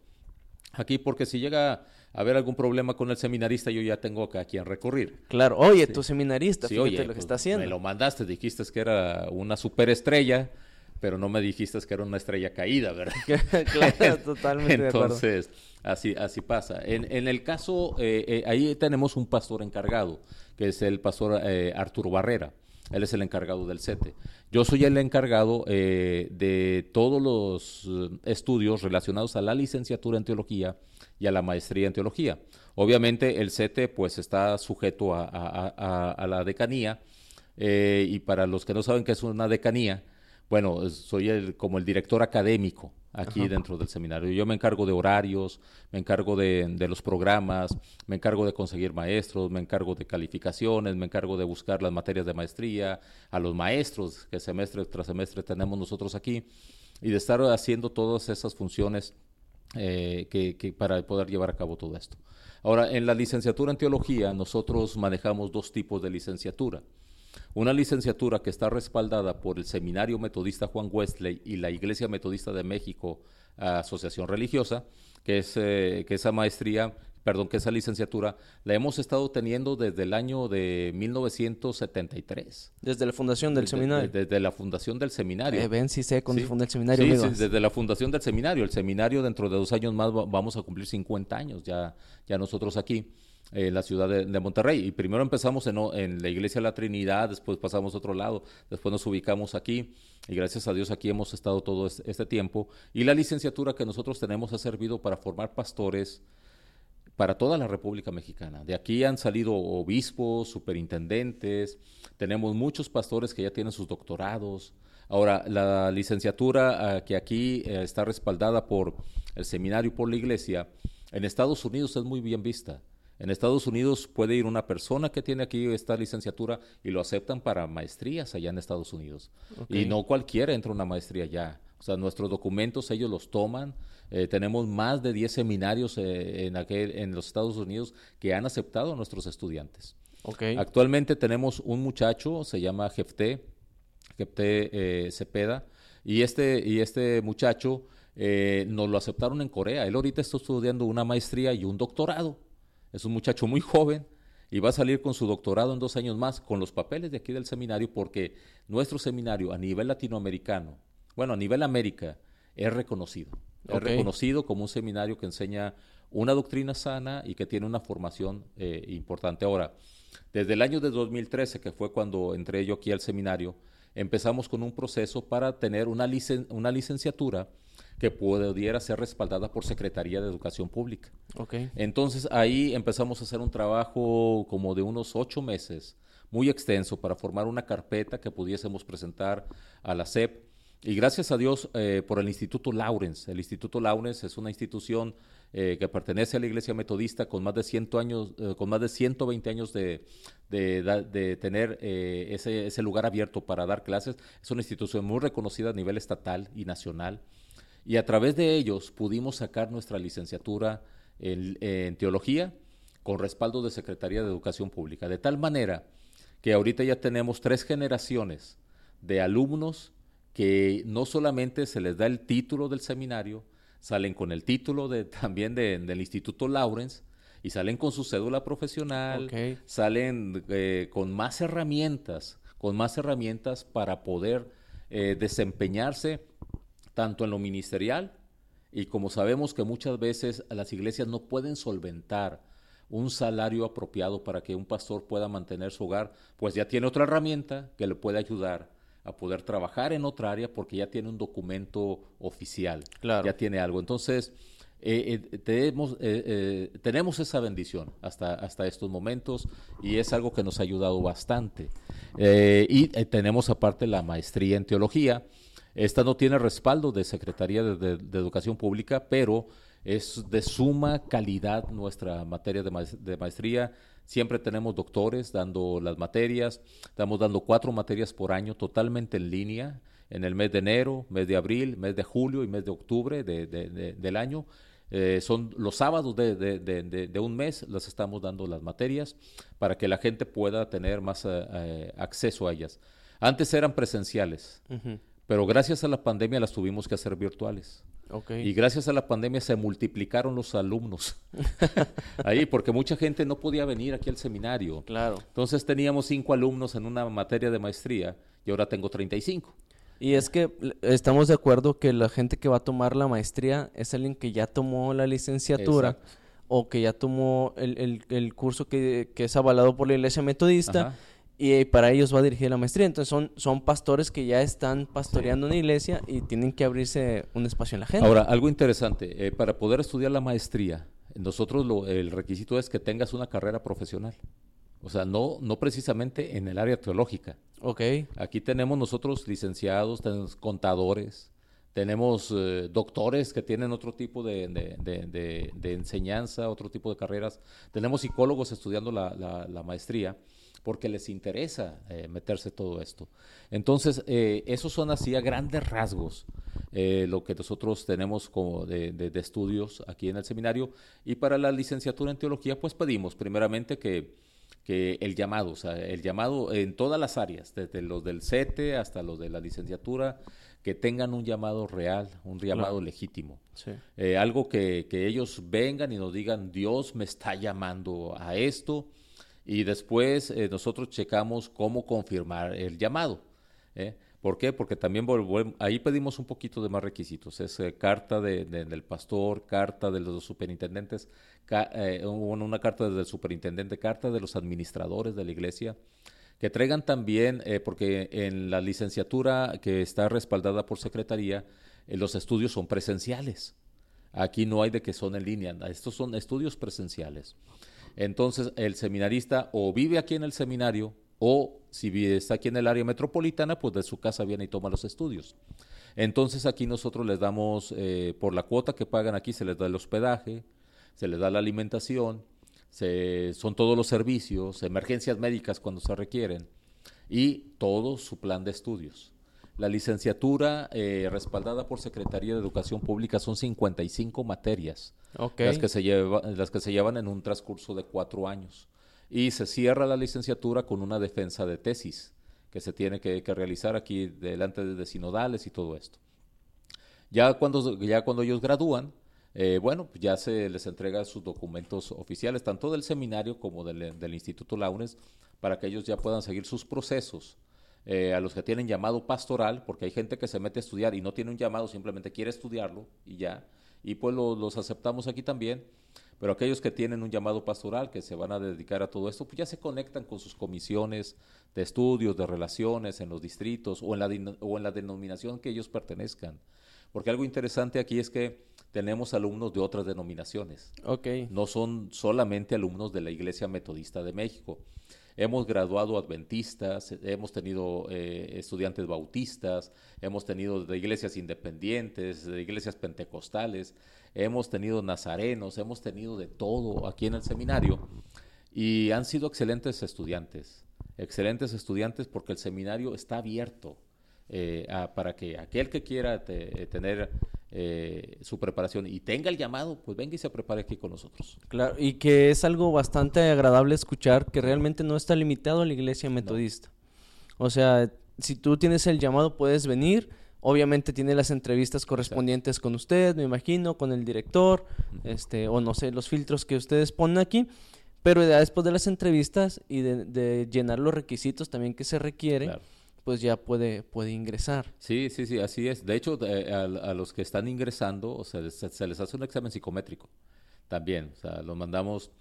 Aquí, porque si llega a haber algún problema con el seminarista, yo ya tengo acá a quien recurrir. Claro. Oye, tu seminarista, Sí, fíjate oye, lo que pues, está haciendo. Me lo mandaste, dijiste que era una superestrella, pero no me dijiste que era una estrella caída, ¿verdad? *laughs* claro, *laughs* totalmente de acuerdo. Entonces, así, así pasa. En, en el caso, eh, eh, ahí tenemos un pastor encargado, que es el pastor eh, Arturo Barrera. Él es el encargado del CETE. Yo soy el encargado eh, de todos los eh, estudios relacionados a la licenciatura en teología y a la maestría en teología. Obviamente el CETE pues está sujeto a, la decanía eh, y para los que no saben qué es una decanía, bueno, soy el, como el director académico aquí Ajá. dentro del seminario. Yo me encargo de horarios, me encargo de, de los programas, me encargo de conseguir maestros, me encargo de calificaciones, me encargo de buscar las materias de maestría, a los maestros que semestre tras semestre tenemos nosotros aquí y de estar haciendo todas esas funciones eh, que, que para poder llevar a cabo todo esto. Ahora, en la licenciatura en teología, nosotros manejamos dos tipos de licenciatura. Una licenciatura que está respaldada por el Seminario Metodista Juan Wesley y la Iglesia Metodista de México, Asociación Religiosa, que es eh, que esa maestría, perdón, que esa licenciatura la hemos estado teniendo desde el año de 1973. Desde la fundación del Desde- seminario. Desde la fundación del seminario. Eh, ven si sé cuando Sí. el seminario, Sí, desde la fundación del seminario. El seminario dentro de dos años más va- vamos a cumplir 50 años ya, ya nosotros aquí. En la ciudad de, Monterrey. Y primero empezamos en, en, la iglesia de la Trinidad, después pasamos a otro lado, después nos ubicamos aquí. Y gracias a Dios aquí hemos estado todo este, tiempo. Y la licenciatura que nosotros tenemos ha servido para formar pastores para toda la República Mexicana. De aquí han salido obispos, superintendentes, tenemos muchos pastores que ya tienen sus doctorados. Ahora, la licenciatura ah, que aquí eh, está respaldada por el seminario y por la iglesia, en Estados Unidos es muy bien vista. En Estados Unidos puede ir una persona que tiene aquí esta licenciatura y lo aceptan para maestrías allá en Estados Unidos. Y no cualquiera entra a una maestría allá. O sea, nuestros documentos ellos los toman. Eh, tenemos más de 10 seminarios eh, en, aquel, en los Estados Unidos que han aceptado a nuestros estudiantes. Actualmente tenemos un muchacho, se llama Jefté, Jefté eh, Cepeda, y este, y este muchacho nos lo aceptaron en Corea. Él ahorita está estudiando una maestría y un doctorado. Es un muchacho muy joven y va a salir con su doctorado en dos años más con los papeles de aquí del seminario porque nuestro seminario a nivel latinoamericano, bueno, a nivel América, es reconocido. Es reconocido como un seminario que enseña una doctrina sana y que tiene una formación eh, importante. Ahora, desde el año de 2013, que fue cuando entré yo aquí al seminario, empezamos con un proceso para tener una, una licenciatura que pudiera ser respaldada por Secretaría de Educación Pública. Okay. Entonces ahí empezamos a hacer un trabajo como de unos ocho meses, muy extenso, para formar una carpeta que pudiésemos presentar a la SEP. Y gracias a Dios eh, por el Instituto Lawrence. El Instituto Lawrence es una institución eh, que pertenece a la Iglesia Metodista con más de, 100 años, eh, con más de 120 años de, de tener ese, ese lugar abierto para dar clases. Es una institución muy reconocida a nivel estatal y nacional y a través de ellos pudimos sacar nuestra licenciatura en, teología con respaldo de Secretaría de Educación Pública, de tal manera que ahorita ya tenemos tres generaciones de alumnos que no solamente se les da el título del seminario, salen con el título de, *laughs* también del Instituto Lawrence y salen con su cédula profesional, salen eh, con más herramientas, con más herramientas para poder eh, desempeñarse tanto en lo ministerial y como sabemos que muchas veces las iglesias no pueden solventar un salario apropiado para que un pastor pueda mantener su hogar, pues ya tiene otra herramienta que le puede ayudar a poder trabajar en otra área porque ya tiene un documento oficial, claro. ya tiene algo. Entonces, eh, eh, tenemos, eh, tenemos esa bendición hasta, hasta estos momentos y es algo que nos ha ayudado bastante. y tenemos aparte la maestría en teología, esta no tiene respaldo de Secretaría de, Educación Pública, pero es de suma calidad nuestra materia de, maestría. Siempre tenemos doctores dando las materias. Estamos dando cuatro materias por año totalmente en línea en el mes de enero, mes de abril, mes de julio y mes de octubre del año. Eh, son los sábados de, un mes, las estamos dando las materias para que la gente pueda tener más eh, eh, acceso a ellas. Antes eran presenciales. Pero gracias a la pandemia las tuvimos que hacer virtuales. Y gracias a la pandemia se multiplicaron los alumnos. *laughs* Ahí, porque mucha gente no podía venir aquí al seminario. Claro. Entonces teníamos cinco alumnos en una materia de maestría y ahora tengo 35. Y es que estamos de acuerdo que la gente que va a tomar la maestría es alguien que ya tomó la licenciatura o que ya tomó el, curso que, que, es avalado por la iglesia metodista y para ellos va a dirigir la maestría. Entonces son, son pastores que ya están pastoreando una iglesia y tienen que abrirse un espacio en la gente. Ahora, algo interesante, eh, para poder estudiar la maestría, nosotros lo, el requisito es que tengas una carrera profesional. O sea, no, no precisamente en el área teológica. Ok. Aquí tenemos nosotros licenciados, tenemos contadores, tenemos eh, doctores que tienen otro tipo de, de, enseñanza, otro tipo de carreras. Tenemos psicólogos estudiando la, la, la maestría porque les interesa eh, meterse todo esto. Entonces, eh, esos son así a grandes rasgos eh, lo que nosotros tenemos como de, estudios aquí en el seminario. Y para la licenciatura en teología, pues pedimos primeramente que, que el llamado, o sea, el llamado en todas las áreas, desde los del CETE hasta los de la licenciatura, que tengan un llamado real, un llamado legítimo. algo que, que ellos vengan y nos digan, Dios me está llamando a esto y después eh, nosotros checamos cómo confirmar el llamado. ¿eh? ¿Por qué? Porque también ahí pedimos un poquito de más requisitos. Es eh, carta del pastor, carta de los superintendentes, eh, una carta del superintendente, carta de los administradores de la iglesia, que traigan también, porque en la licenciatura que está respaldada por secretaría, los estudios son presenciales. Aquí no hay de que son en línea, estos son estudios presenciales. Entonces, el seminarista o vive aquí en el seminario o si está aquí en el área metropolitana, pues de su casa viene y toma los estudios. Entonces aquí nosotros les damos, eh, por la cuota que pagan aquí, se les da el hospedaje, se les da la alimentación, son todos los servicios, emergencias médicas cuando se requieren y todo su plan de estudios. La licenciatura eh, respaldada por Secretaría de Educación Pública son 55 materias, las, que se las que se llevan en un transcurso de cuatro años y se cierra la licenciatura con una defensa de tesis que se tiene que, realizar aquí delante de, sinodales y todo esto. Ya cuando, ya cuando ellos gradúan, eh, bueno, pues ya se les entrega sus documentos oficiales, tanto del seminario como del, Instituto Launes, para que ellos ya puedan seguir sus procesos. Eh, a los que tienen llamado pastoral, porque hay gente que se mete a estudiar y no tiene un llamado, simplemente quiere estudiarlo y ya, y pues los aceptamos aquí también. Pero aquellos que tienen un llamado pastoral, que se van a dedicar a todo esto, pues ya se conectan con sus comisiones de estudios, de relaciones en los distritos o en la, o en la denominación que ellos pertenezcan. Porque algo interesante aquí es que tenemos alumnos de otras denominaciones. Okay. No son solamente alumnos de la Iglesia Metodista de México. Hemos graduado adventistas, hemos tenido eh, estudiantes bautistas, hemos tenido de iglesias independientes, de iglesias pentecostales, hemos tenido nazarenos, hemos tenido de todo aquí en el seminario. Y han sido excelentes estudiantes, excelentes estudiantes porque el seminario está abierto eh, para que aquel que quiera tener eh, su preparación y tenga el llamado, pues venga y se prepare aquí con nosotros. Claro, y que es algo bastante agradable escuchar que realmente no está limitado a la iglesia metodista. O sea, si tú tienes el llamado, puedes venir. Obviamente tiene las entrevistas correspondientes con usted, me imagino, con el director, este, o no sé, los filtros que ustedes ponen aquí. Pero ya después de las entrevistas y de, llenar los requisitos también que se requiere, pues ya puede, puede ingresar. Sí, sí, sí, así es. De hecho, eh, a, los que están ingresando, o sea, se, les hace un examen psicométrico también. O sea, lo mandamos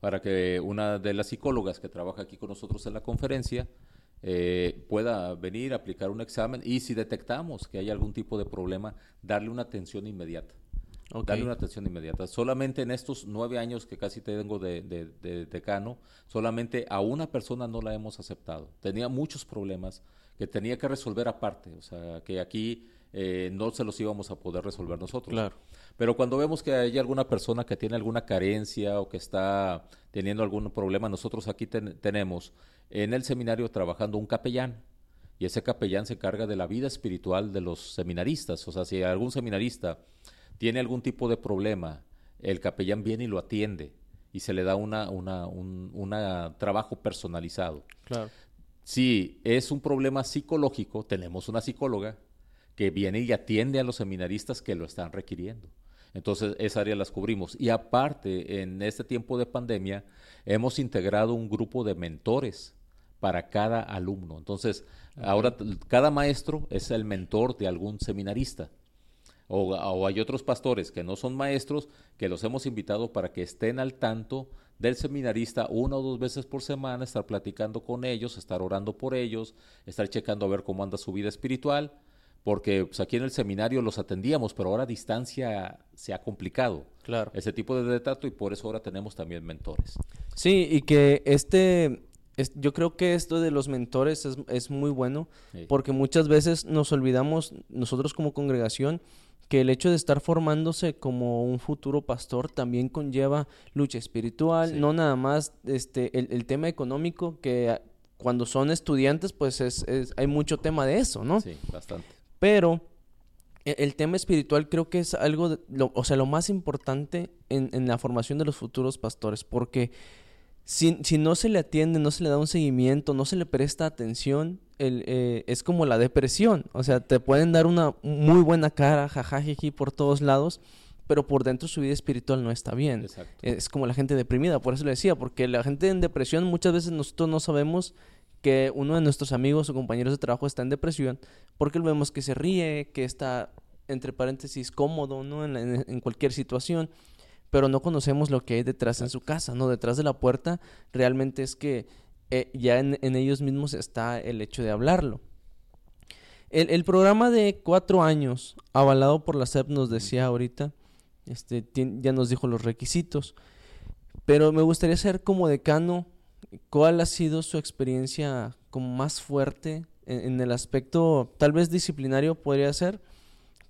para que una de las psicólogas que trabaja aquí con nosotros en la conferencia eh, pueda venir, a aplicar un examen y si detectamos que hay algún tipo de problema, darle una atención inmediata. Darle una atención inmediata. Solamente en estos nueve años que casi tengo de, de decano, solamente a una persona no la hemos aceptado. Tenía muchos problemas que tenía que resolver aparte, o sea, que aquí eh, no se los íbamos a poder resolver nosotros. Claro. Pero cuando vemos que hay alguna persona que tiene alguna carencia o que está teniendo algún problema, nosotros aquí tenemos en el seminario trabajando un capellán. Y ese capellán se encarga de la vida espiritual de los seminaristas. O sea, si algún seminarista tiene algún tipo de problema, el capellán viene y lo atiende y se le da una, una, un una trabajo personalizado. Claro. Si es un problema psicológico, tenemos una psicóloga que viene y atiende a los seminaristas que lo están requiriendo. Entonces, esa área las cubrimos. Y aparte, en este tiempo de pandemia, hemos integrado un grupo de mentores para cada alumno. Entonces, ahora cada maestro es el mentor de algún seminarista. O, o, hay otros pastores que no son maestros que los hemos invitado para que estén al tanto del seminarista una o dos veces por semana, estar platicando con ellos, estar orando por ellos, estar checando a ver cómo anda su vida espiritual, porque pues, aquí en el seminario los atendíamos, pero ahora a distancia se ha complicado. Claro. Ese tipo de trato y por eso ahora tenemos también mentores. Sí, y que este, yo creo que esto de los mentores es, muy bueno, porque muchas veces nos olvidamos nosotros como congregación que el hecho de estar formándose como un futuro pastor también conlleva lucha espiritual, no nada más este el, tema económico que cuando son estudiantes pues es, hay mucho tema de eso, ¿no? Sí, bastante. Pero e, el, tema espiritual creo que es algo, o sea, lo más importante en, en la formación de los futuros pastores, porque si, si, no se le atiende, no se le da un seguimiento, no se le presta atención, el, eh, es como la depresión. O sea, te pueden dar una muy buena cara, jajajiji, por todos lados, pero por dentro su vida espiritual no está bien. Es como la gente deprimida, por eso le decía, porque la gente en depresión muchas veces nosotros no sabemos que uno de nuestros amigos o compañeros de trabajo está en depresión, porque vemos que se ríe, que está, entre paréntesis, cómodo, ¿no? En, cualquier situación, pero no conocemos lo que hay detrás en su casa, ¿no? Detrás de la puerta realmente es que eh, ya en, ellos mismos está el hecho de hablarlo. El, programa de cuatro años, avalado por la SEP, nos decía ahorita, este, ya nos dijo los requisitos, pero me gustaría saber como decano, ¿cuál ha sido su experiencia como más fuerte en, el aspecto tal vez disciplinario podría ser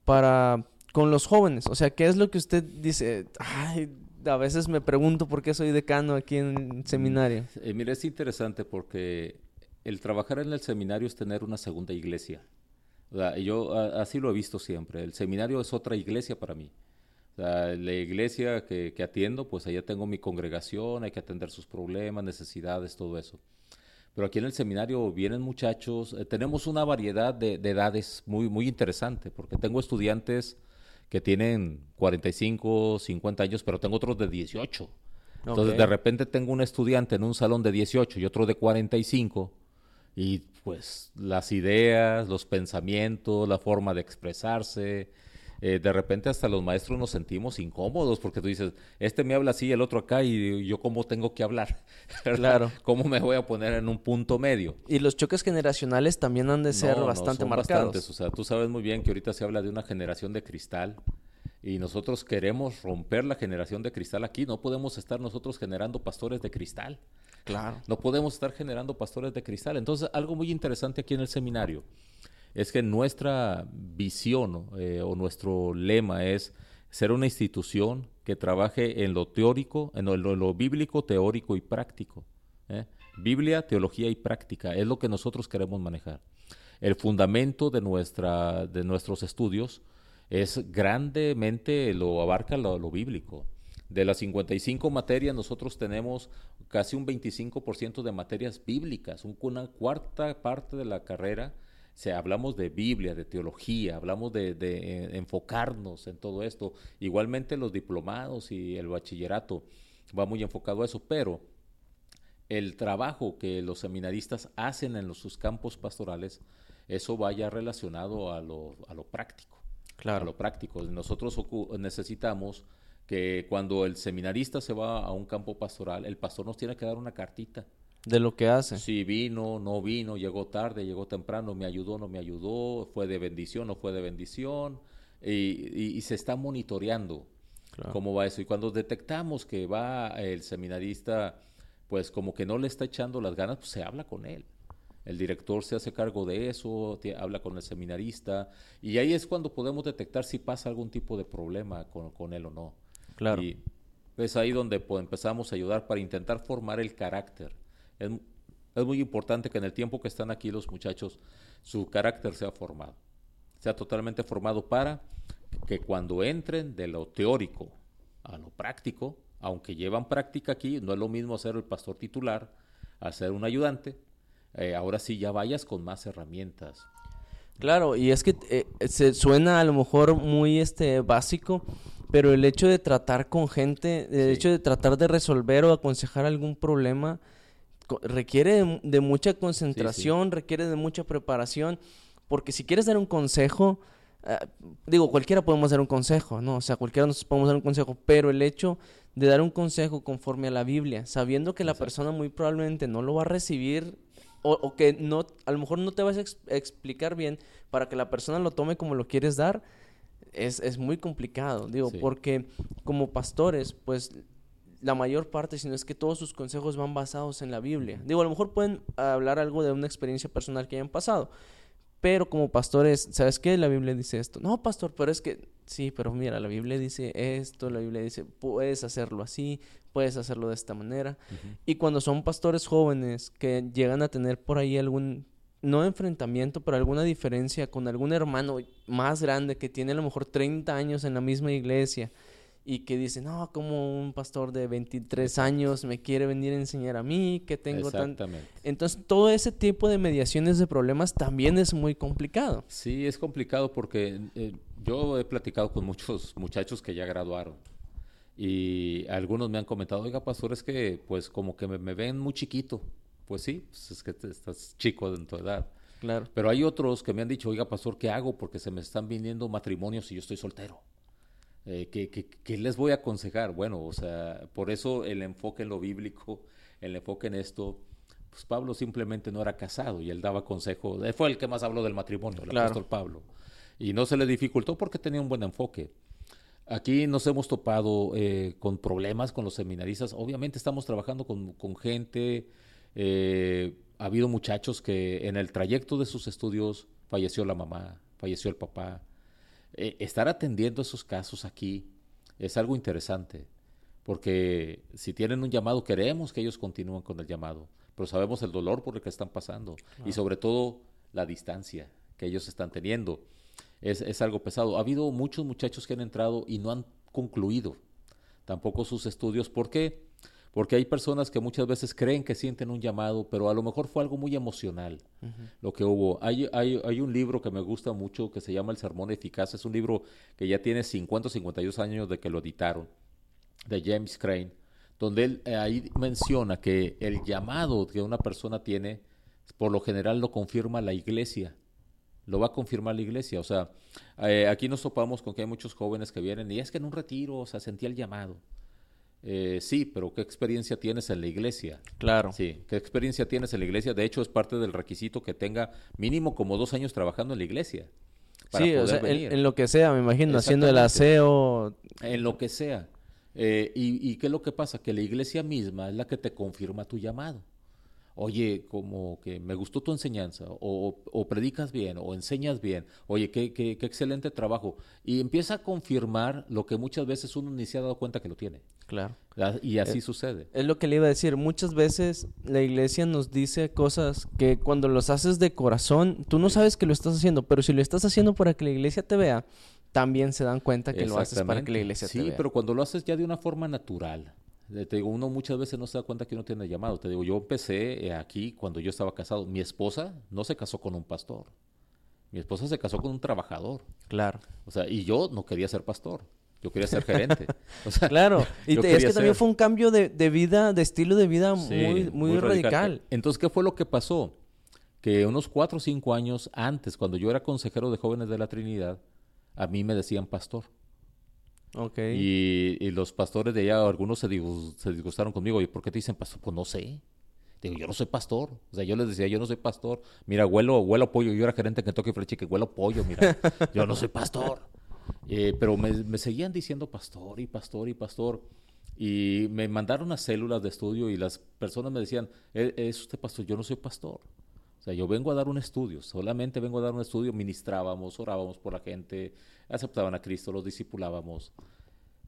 para con los jóvenes? O sea, ¿qué es lo que usted dice? Ay, a veces me pregunto por qué soy decano aquí en seminario. Eh, mire, es interesante porque el trabajar en el seminario es tener una segunda iglesia. yo así lo he visto siempre. El seminario es otra iglesia para mí. La, iglesia que, atiendo, pues allá tengo mi congregación, hay que atender sus problemas, necesidades, todo eso. Pero aquí en el seminario vienen muchachos, eh, tenemos una variedad de, edades muy, muy interesante, porque tengo estudiantes que tienen 45, 50 años, pero tengo otros de 18. Entonces, de repente tengo un estudiante en un salón de 18 y otro de 45, y pues las ideas, los pensamientos, la forma de expresarse, eh, de repente hasta los maestros nos sentimos incómodos porque tú dices, este me habla así, el otro acá y yo cómo tengo que hablar, *laughs* claro. ¿Cómo me voy a poner en un punto medio? Y los choques generacionales también han de ser bastante no, son marcados. Bastantes. O sea, tú sabes muy bien que ahorita se habla de una generación de cristal y nosotros queremos romper la generación de cristal aquí. No podemos estar nosotros generando pastores de cristal. Claro. No podemos estar generando pastores de cristal. Entonces, algo muy interesante aquí en el seminario es que nuestra visión eh, o nuestro lema es ser una institución que trabaje en lo teórico, en lo, bíblico, teórico y práctico. ¿eh? Biblia, teología y práctica es lo que nosotros queremos manejar. El fundamento de, nuestra, de nuestros estudios es grandemente, lo abarca lo, lo bíblico. De las 55 materias, nosotros tenemos casi un 25% de materias bíblicas, una cuarta parte de la carrera si hablamos de Biblia, de teología, hablamos de, eh, enfocarnos en todo esto. Igualmente los diplomados y el bachillerato va muy enfocado a eso, pero el trabajo que los seminaristas hacen en los, sus campos pastorales, eso vaya relacionado a lo, a lo práctico. Claro. A lo práctico. Nosotros necesitamos que cuando el seminarista se va a un campo pastoral, el pastor nos tiene que dar una cartita de lo que hace. Si vino, no vino, llegó tarde, llegó temprano, me ayudó, no me ayudó, fue de bendición, no fue de bendición, y, se está monitoreando cómo va eso. Y cuando detectamos que va el seminarista, pues como que no le está echando las ganas, pues se habla con él. El director se hace cargo de eso, habla con el seminarista, y ahí es cuando podemos detectar si pasa algún tipo de problema con, él o no. Claro. Y es ahí donde pues, empezamos a ayudar para intentar formar el carácter es, muy importante que en el tiempo que están aquí los muchachos, su carácter sea formado, sea totalmente formado para que cuando entren de lo teórico a lo práctico, aunque llevan práctica aquí, no es lo mismo ser el pastor titular, a ser un ayudante, eh, ahora sí ya vayas con más herramientas. Claro, y es que eh, se suena a lo mejor muy este básico, pero el hecho de tratar con gente, el hecho de tratar de resolver o aconsejar algún problema, requiere de, mucha concentración, requiere de mucha preparación, porque si quieres dar un consejo, eh, digo, cualquiera podemos dar un consejo, ¿no? O sea, cualquiera nos podemos dar un consejo, pero el hecho de dar un consejo conforme a la Biblia, sabiendo que la persona muy probablemente no lo va a recibir o, que no, a lo mejor no te vas a explicar bien para que la persona lo tome como lo quieres dar, es, es muy complicado, digo, porque como pastores, pues la mayor parte, sino es que todos sus consejos van basados en la Biblia. Digo, a lo mejor pueden hablar algo de una experiencia personal que hayan pasado, pero como pastores, ¿sabes qué? La Biblia dice esto. No, pastor, pero es que, sí, pero mira, la Biblia dice esto, la Biblia dice, puedes hacerlo así, puedes hacerlo de esta manera. Y cuando son pastores jóvenes que llegan a tener por ahí algún, no enfrentamiento, pero alguna diferencia con algún hermano más grande que tiene a lo mejor 30 años en la misma iglesia, y que dice, no, como un pastor de 23 años me quiere venir a enseñar a mí, que tengo tan... Entonces, todo ese tipo de mediaciones de problemas también es muy complicado. Sí, es complicado porque eh, yo he platicado con muchos muchachos que ya graduaron y algunos me han comentado, oiga, pastor, es que pues como que me, ven muy chiquito, pues sí, pues es que estás chico de tu edad. Claro. Pero hay otros que me han dicho, oiga, pastor, ¿qué hago? Porque se me están viniendo matrimonios y yo estoy soltero. Eh, ¿qué, qué, qué les voy a aconsejar? Bueno, o sea, por eso el enfoque en lo bíblico, el enfoque en esto, pues Pablo simplemente no era casado y él daba consejo, él fue el que más habló del matrimonio, el Claro. apóstol Pablo. Y no se le dificultó porque tenía un buen enfoque. Aquí nos hemos topado eh, con problemas con los seminaristas. Obviamente estamos trabajando con, con gente. eh, ha habido muchachos que en el trayecto de sus estudios falleció la mamá, falleció el papá. Eh, estar atendiendo esos casos aquí es algo interesante, porque si tienen un llamado, queremos que ellos continúen con el llamado, pero sabemos el dolor por el que están pasando y sobre todo la distancia que ellos están teniendo. Es, es algo pesado. Ha habido muchos muchachos que han entrado y no han concluido tampoco sus estudios. ¿Por qué? Porque hay personas que muchas veces creen que sienten un llamado, pero a lo mejor fue algo muy emocional lo que hubo. Hay, hay, hay un libro que me gusta mucho que se llama El Sermón Eficaz. Es un libro que ya tiene 50 o 52 años de que lo editaron, de James Crane, donde él eh, ahí menciona que el llamado que una persona tiene, por lo general lo confirma la iglesia. Lo va a confirmar la iglesia. O sea, eh, aquí nos topamos con que hay muchos jóvenes que vienen y es que en un retiro, o sea, sentía el llamado. Eh, sí, pero ¿qué experiencia tienes en la iglesia? Claro. Sí, ¿qué experiencia tienes en la iglesia? De hecho, es parte del requisito que tenga mínimo como dos años trabajando en la iglesia. para Sí, o poder sea, en, venir. en lo que sea, me imagino, haciendo el aseo. En lo que sea. Eh, y, ¿Y qué es lo que pasa? Que la iglesia misma es la que te confirma tu llamado. Oye, como que me gustó tu enseñanza, o, predicas bien, o enseñas bien, oye, qué, qué, qué excelente trabajo. Y empieza a confirmar lo que muchas veces uno ni se ha dado cuenta que lo tiene. Claro. Ah, Y así Eh, sucede. Es lo que le iba a decir. Muchas veces la iglesia nos dice cosas que cuando los haces de corazón, tú no sabes que lo estás haciendo, pero si lo estás haciendo para que la iglesia te vea, también se dan cuenta que lo haces para que la iglesia sí, te vea. pero cuando lo haces ya de una forma natural. Eh, Te digo, uno muchas veces no se da cuenta que uno tiene llamado. Te digo, yo empecé eh, aquí cuando yo estaba casado. Mi esposa no se casó con un pastor. Mi esposa se casó con un trabajador. Claro. O sea, y yo no quería ser pastor. Yo quería ser gerente. *laughs* O sea, Claro. Y te- es que también ser- fue un cambio de, de vida, de estilo de vida Sí, muy, muy, radical. Entonces, ¿qué fue lo que pasó? Que unos cuatro o cinco años antes, cuando yo era consejero de jóvenes de la Trinidad, a mí me decían pastor. Y, y los pastores de allá, algunos se, disgu- se disgustaron conmigo. ¿Y por qué te dicen pastor? Pues no sé. Digo, yo no soy pastor. O sea, yo les decía, yo no soy pastor. Mira, huelo, huelo pollo. Yo era gerente en Kentucky Fried Chicken, huelo pollo, mira. *laughs* yo no soy pastor. Eh, pero me, me seguían diciendo pastor y pastor y pastor. Y me mandaron a células de estudio y las personas me decían, "¿E- ¿es usted pastor? Yo no soy pastor. Sea, yo vengo a dar un estudio, solamente vengo a dar un estudio, ministrábamos, orábamos por la gente, aceptaban a Cristo, los discipulábamos.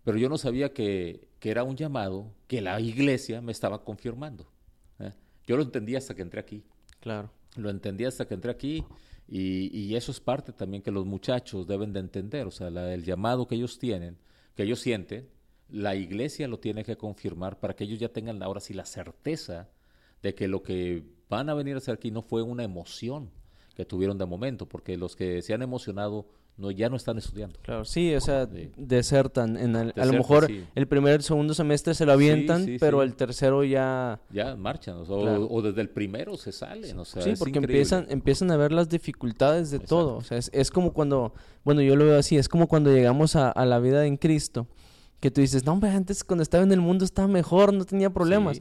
Pero yo no sabía que, que era un llamado que la iglesia me estaba confirmando. ¿eh? Yo lo entendí hasta que entré aquí. Claro. Lo entendí hasta que entré aquí y, y eso es parte también que los muchachos deben de entender. O sea, la- el llamado que ellos tienen, que ellos sienten, la iglesia lo tiene que confirmar para que ellos ya tengan ahora sí la certeza de que lo que van a venir a hacer aquí no fue una emoción que tuvieron de momento, porque los que se han emocionado no, ya no están estudiando. Claro, sí, o sea, Sí. desertan. En el- a lo mejor sí. el primer, segundo semestre se lo avientan, sí, pero el tercero ya... Ya marchan, o, desde el primero se salen. O sea, sí, porque increíble. empiezan, empiezan a ver las dificultades de Exacto. todo. O sea, es, es como cuando, bueno, yo lo veo así, es como cuando llegamos a, a la vida en Cristo, que tú dices, no, hombre, antes cuando estaba en el mundo estaba mejor, no tenía problemas.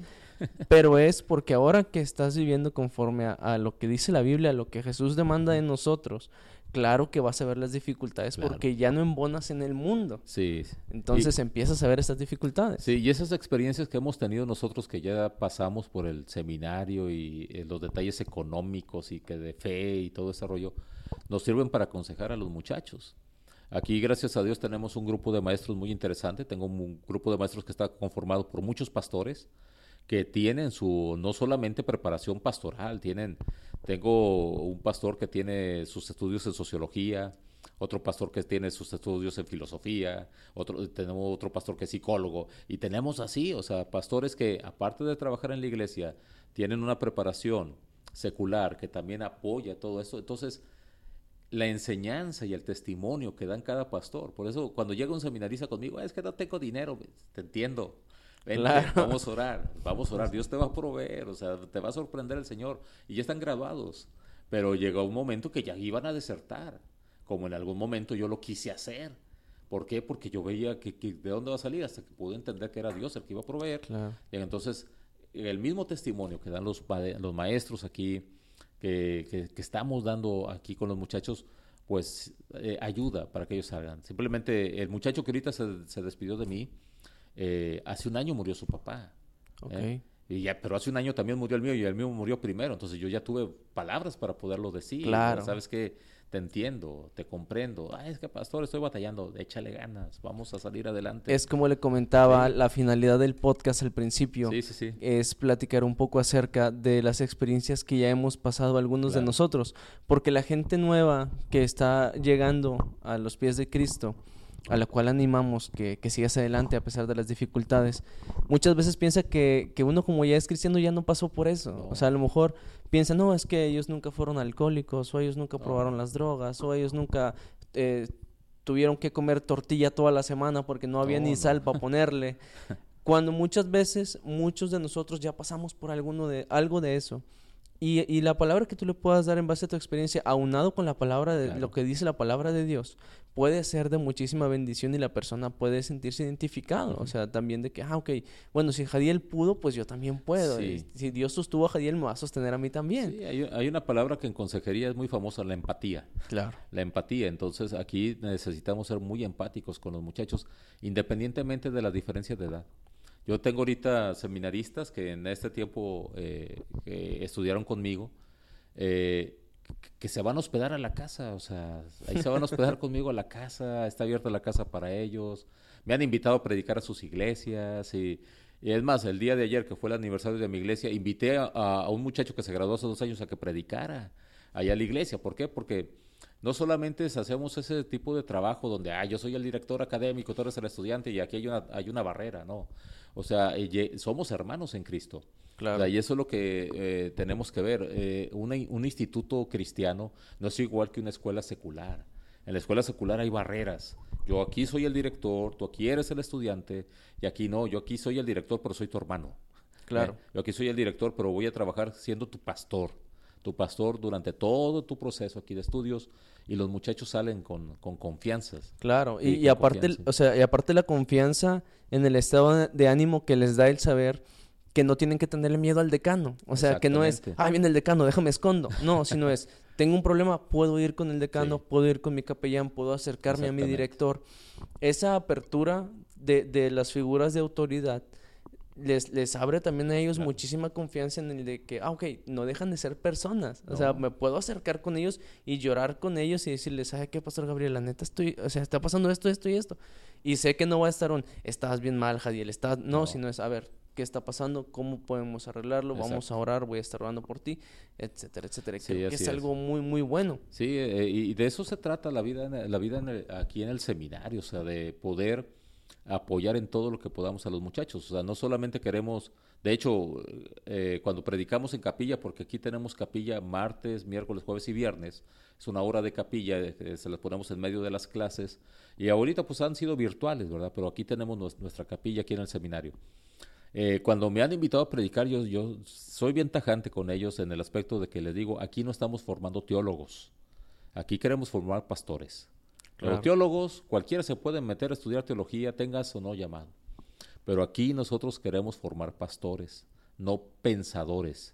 Pero es porque ahora que estás viviendo conforme a, a lo que dice la Biblia, a lo que Jesús demanda de nosotros, claro que vas a ver las dificultades Claro. porque ya no embonas en el mundo. Sí. Entonces empiezas a ver estas dificultades. Sí, y esas experiencias que hemos tenido nosotros que ya pasamos por el seminario y eh, los detalles económicos y que de fe y todo ese rollo, nos sirven para aconsejar a los muchachos. Aquí, gracias a Dios, tenemos un grupo de maestros muy interesante. Tengo un grupo de maestros que está conformado por muchos pastores que tienen su, no solamente preparación pastoral, tienen, tengo un pastor que tiene sus estudios en sociología, otro pastor que tiene sus estudios en filosofía, otro, tenemos otro pastor que es psicólogo, y tenemos así, o sea, pastores que aparte de trabajar en la iglesia, tienen una preparación secular que también apoya todo eso. Entonces, la enseñanza y el testimonio que dan cada pastor. Por eso, cuando llega un seminarista conmigo, es que no tengo dinero, te entiendo. Vamos a orar, vamos a orar, Dios te va a proveer, o sea, te va a sorprender el Señor. Y ya están graduados, pero llegó un momento que ya iban a desertar, como en algún momento yo lo quise hacer. ¿Por qué? Porque yo veía que, de dónde va a salir hasta que pude entender que era Dios el que iba a proveer. Y entonces, el mismo testimonio que dan los, los maestros aquí, que, estamos dando aquí con los muchachos, pues eh, ayuda para que ellos salgan. Simplemente el muchacho que ahorita se, despidió de mí, eh, hace un año murió su papá. ¿eh? Y ya, pero hace un año también murió el mío y el mío murió primero. Entonces yo ya tuve palabras para poderlo decir. Claro. ¿Sabes qué? te entiendo, te comprendo. Ay, es que pastor, estoy batallando, échale ganas, vamos a salir adelante. Es como le comentaba, la finalidad del podcast al principio sí, sí, sí. es platicar un poco acerca de las experiencias que ya hemos pasado algunos de nosotros, porque la gente nueva que está llegando a los pies de Cristo, a la cual animamos que, que sigas adelante a pesar de las dificultades, muchas veces piensa que, que uno como ya es cristiano ya no pasó por eso. O sea, a lo mejor piensa, no, es que ellos nunca fueron alcohólicos, o ellos nunca probaron las drogas, o ellos nunca eh, tuvieron que comer tortilla toda la semana porque no había ni sal para *laughs* ponerle. Cuando muchas veces muchos de nosotros ya pasamos por alguno de, algo de eso. Y, y, la palabra que tú le puedas dar en base a tu experiencia, aunado con la palabra de lo que dice la palabra de Dios, puede ser de muchísima bendición y la persona puede sentirse identificado. O sea, también de que, ah, ok, bueno, si Jadiel pudo, pues yo también puedo. Y si Dios sostuvo a Jadiel, me va a sostener a mí también. Sí, hay, hay, una palabra que en consejería es muy famosa, la empatía. Claro. La empatía. Entonces, aquí necesitamos ser muy empáticos con los muchachos, independientemente de las diferencias de edad. Yo tengo ahorita seminaristas que en este tiempo eh, estudiaron conmigo. Eh, que se van a hospedar a la casa, o sea, ahí se van a hospedar *laughs* conmigo a la casa, está abierta la casa para ellos, me han invitado a predicar a sus iglesias y, es más, el día de ayer que fue el aniversario de mi iglesia, invité a, un muchacho que se graduó hace dos años a que predicara allá a la iglesia, ¿por qué? Porque no solamente hacemos ese tipo de trabajo donde, ah, yo soy el director académico, tú eres el estudiante y aquí hay una, hay una barrera, no, o sea, somos hermanos en Cristo. Claro. y eso es lo que eh, tenemos que ver. Eh, un instituto cristiano no es igual que una escuela secular. En la escuela secular hay barreras. Yo aquí soy el director, tú aquí eres el estudiante, y aquí no, yo aquí soy el director, pero soy tu hermano. Claro. Eh, yo aquí soy el director, pero voy a trabajar siendo tu pastor. Tu pastor durante todo tu proceso aquí de estudios y los muchachos salen con, con confianzas. Claro, y, aparte, o sea, y aparte la confianza en el estado de ánimo que les da el saber que no tienen que tenerle miedo al decano. O sea, que no es, ah, viene el decano, déjame escondo. No, sino es, tengo un problema, puedo ir con el decano, puedo ir con mi capellán, puedo acercarme a mi director. Esa apertura de, de las figuras de autoridad les, les abre también a ellos muchísima confianza en el de que, ah, ok, no dejan de ser personas. O sea, me puedo acercar con ellos y llorar con ellos y decirles, ¿sabe qué, Pastor Gabriel? La neta estoy, o sea, está pasando esto, esto y esto. Y sé que no va a estar un, estás bien mal, Jadiel, estás, no, no. sino es, a ver, qué está pasando, cómo podemos arreglarlo, vamos a orar, voy a estar orando por ti, etcétera, etcétera. que es, algo muy, muy bueno. Sí, eh, y de eso se trata la vida, la vida aquí en el seminario, o sea, de poder apoyar en todo lo que podamos a los muchachos. O sea, no solamente queremos, de hecho, eh, cuando predicamos en capilla, porque aquí tenemos capilla martes, miércoles, jueves y viernes, es una hora de capilla, eh, se las ponemos en medio de las clases, y ahorita pues han sido virtuales, ¿verdad? Pero aquí tenemos nuestra capilla aquí en el seminario. Eh, cuando me han invitado a predicar, yo soy bien tajante con ellos en el aspecto de que les digo, aquí no estamos formando teólogos, aquí queremos formar pastores. Los teólogos, cualquiera se puede meter a estudiar teología, tengas o no llamado. Pero aquí nosotros queremos formar pastores, no pensadores.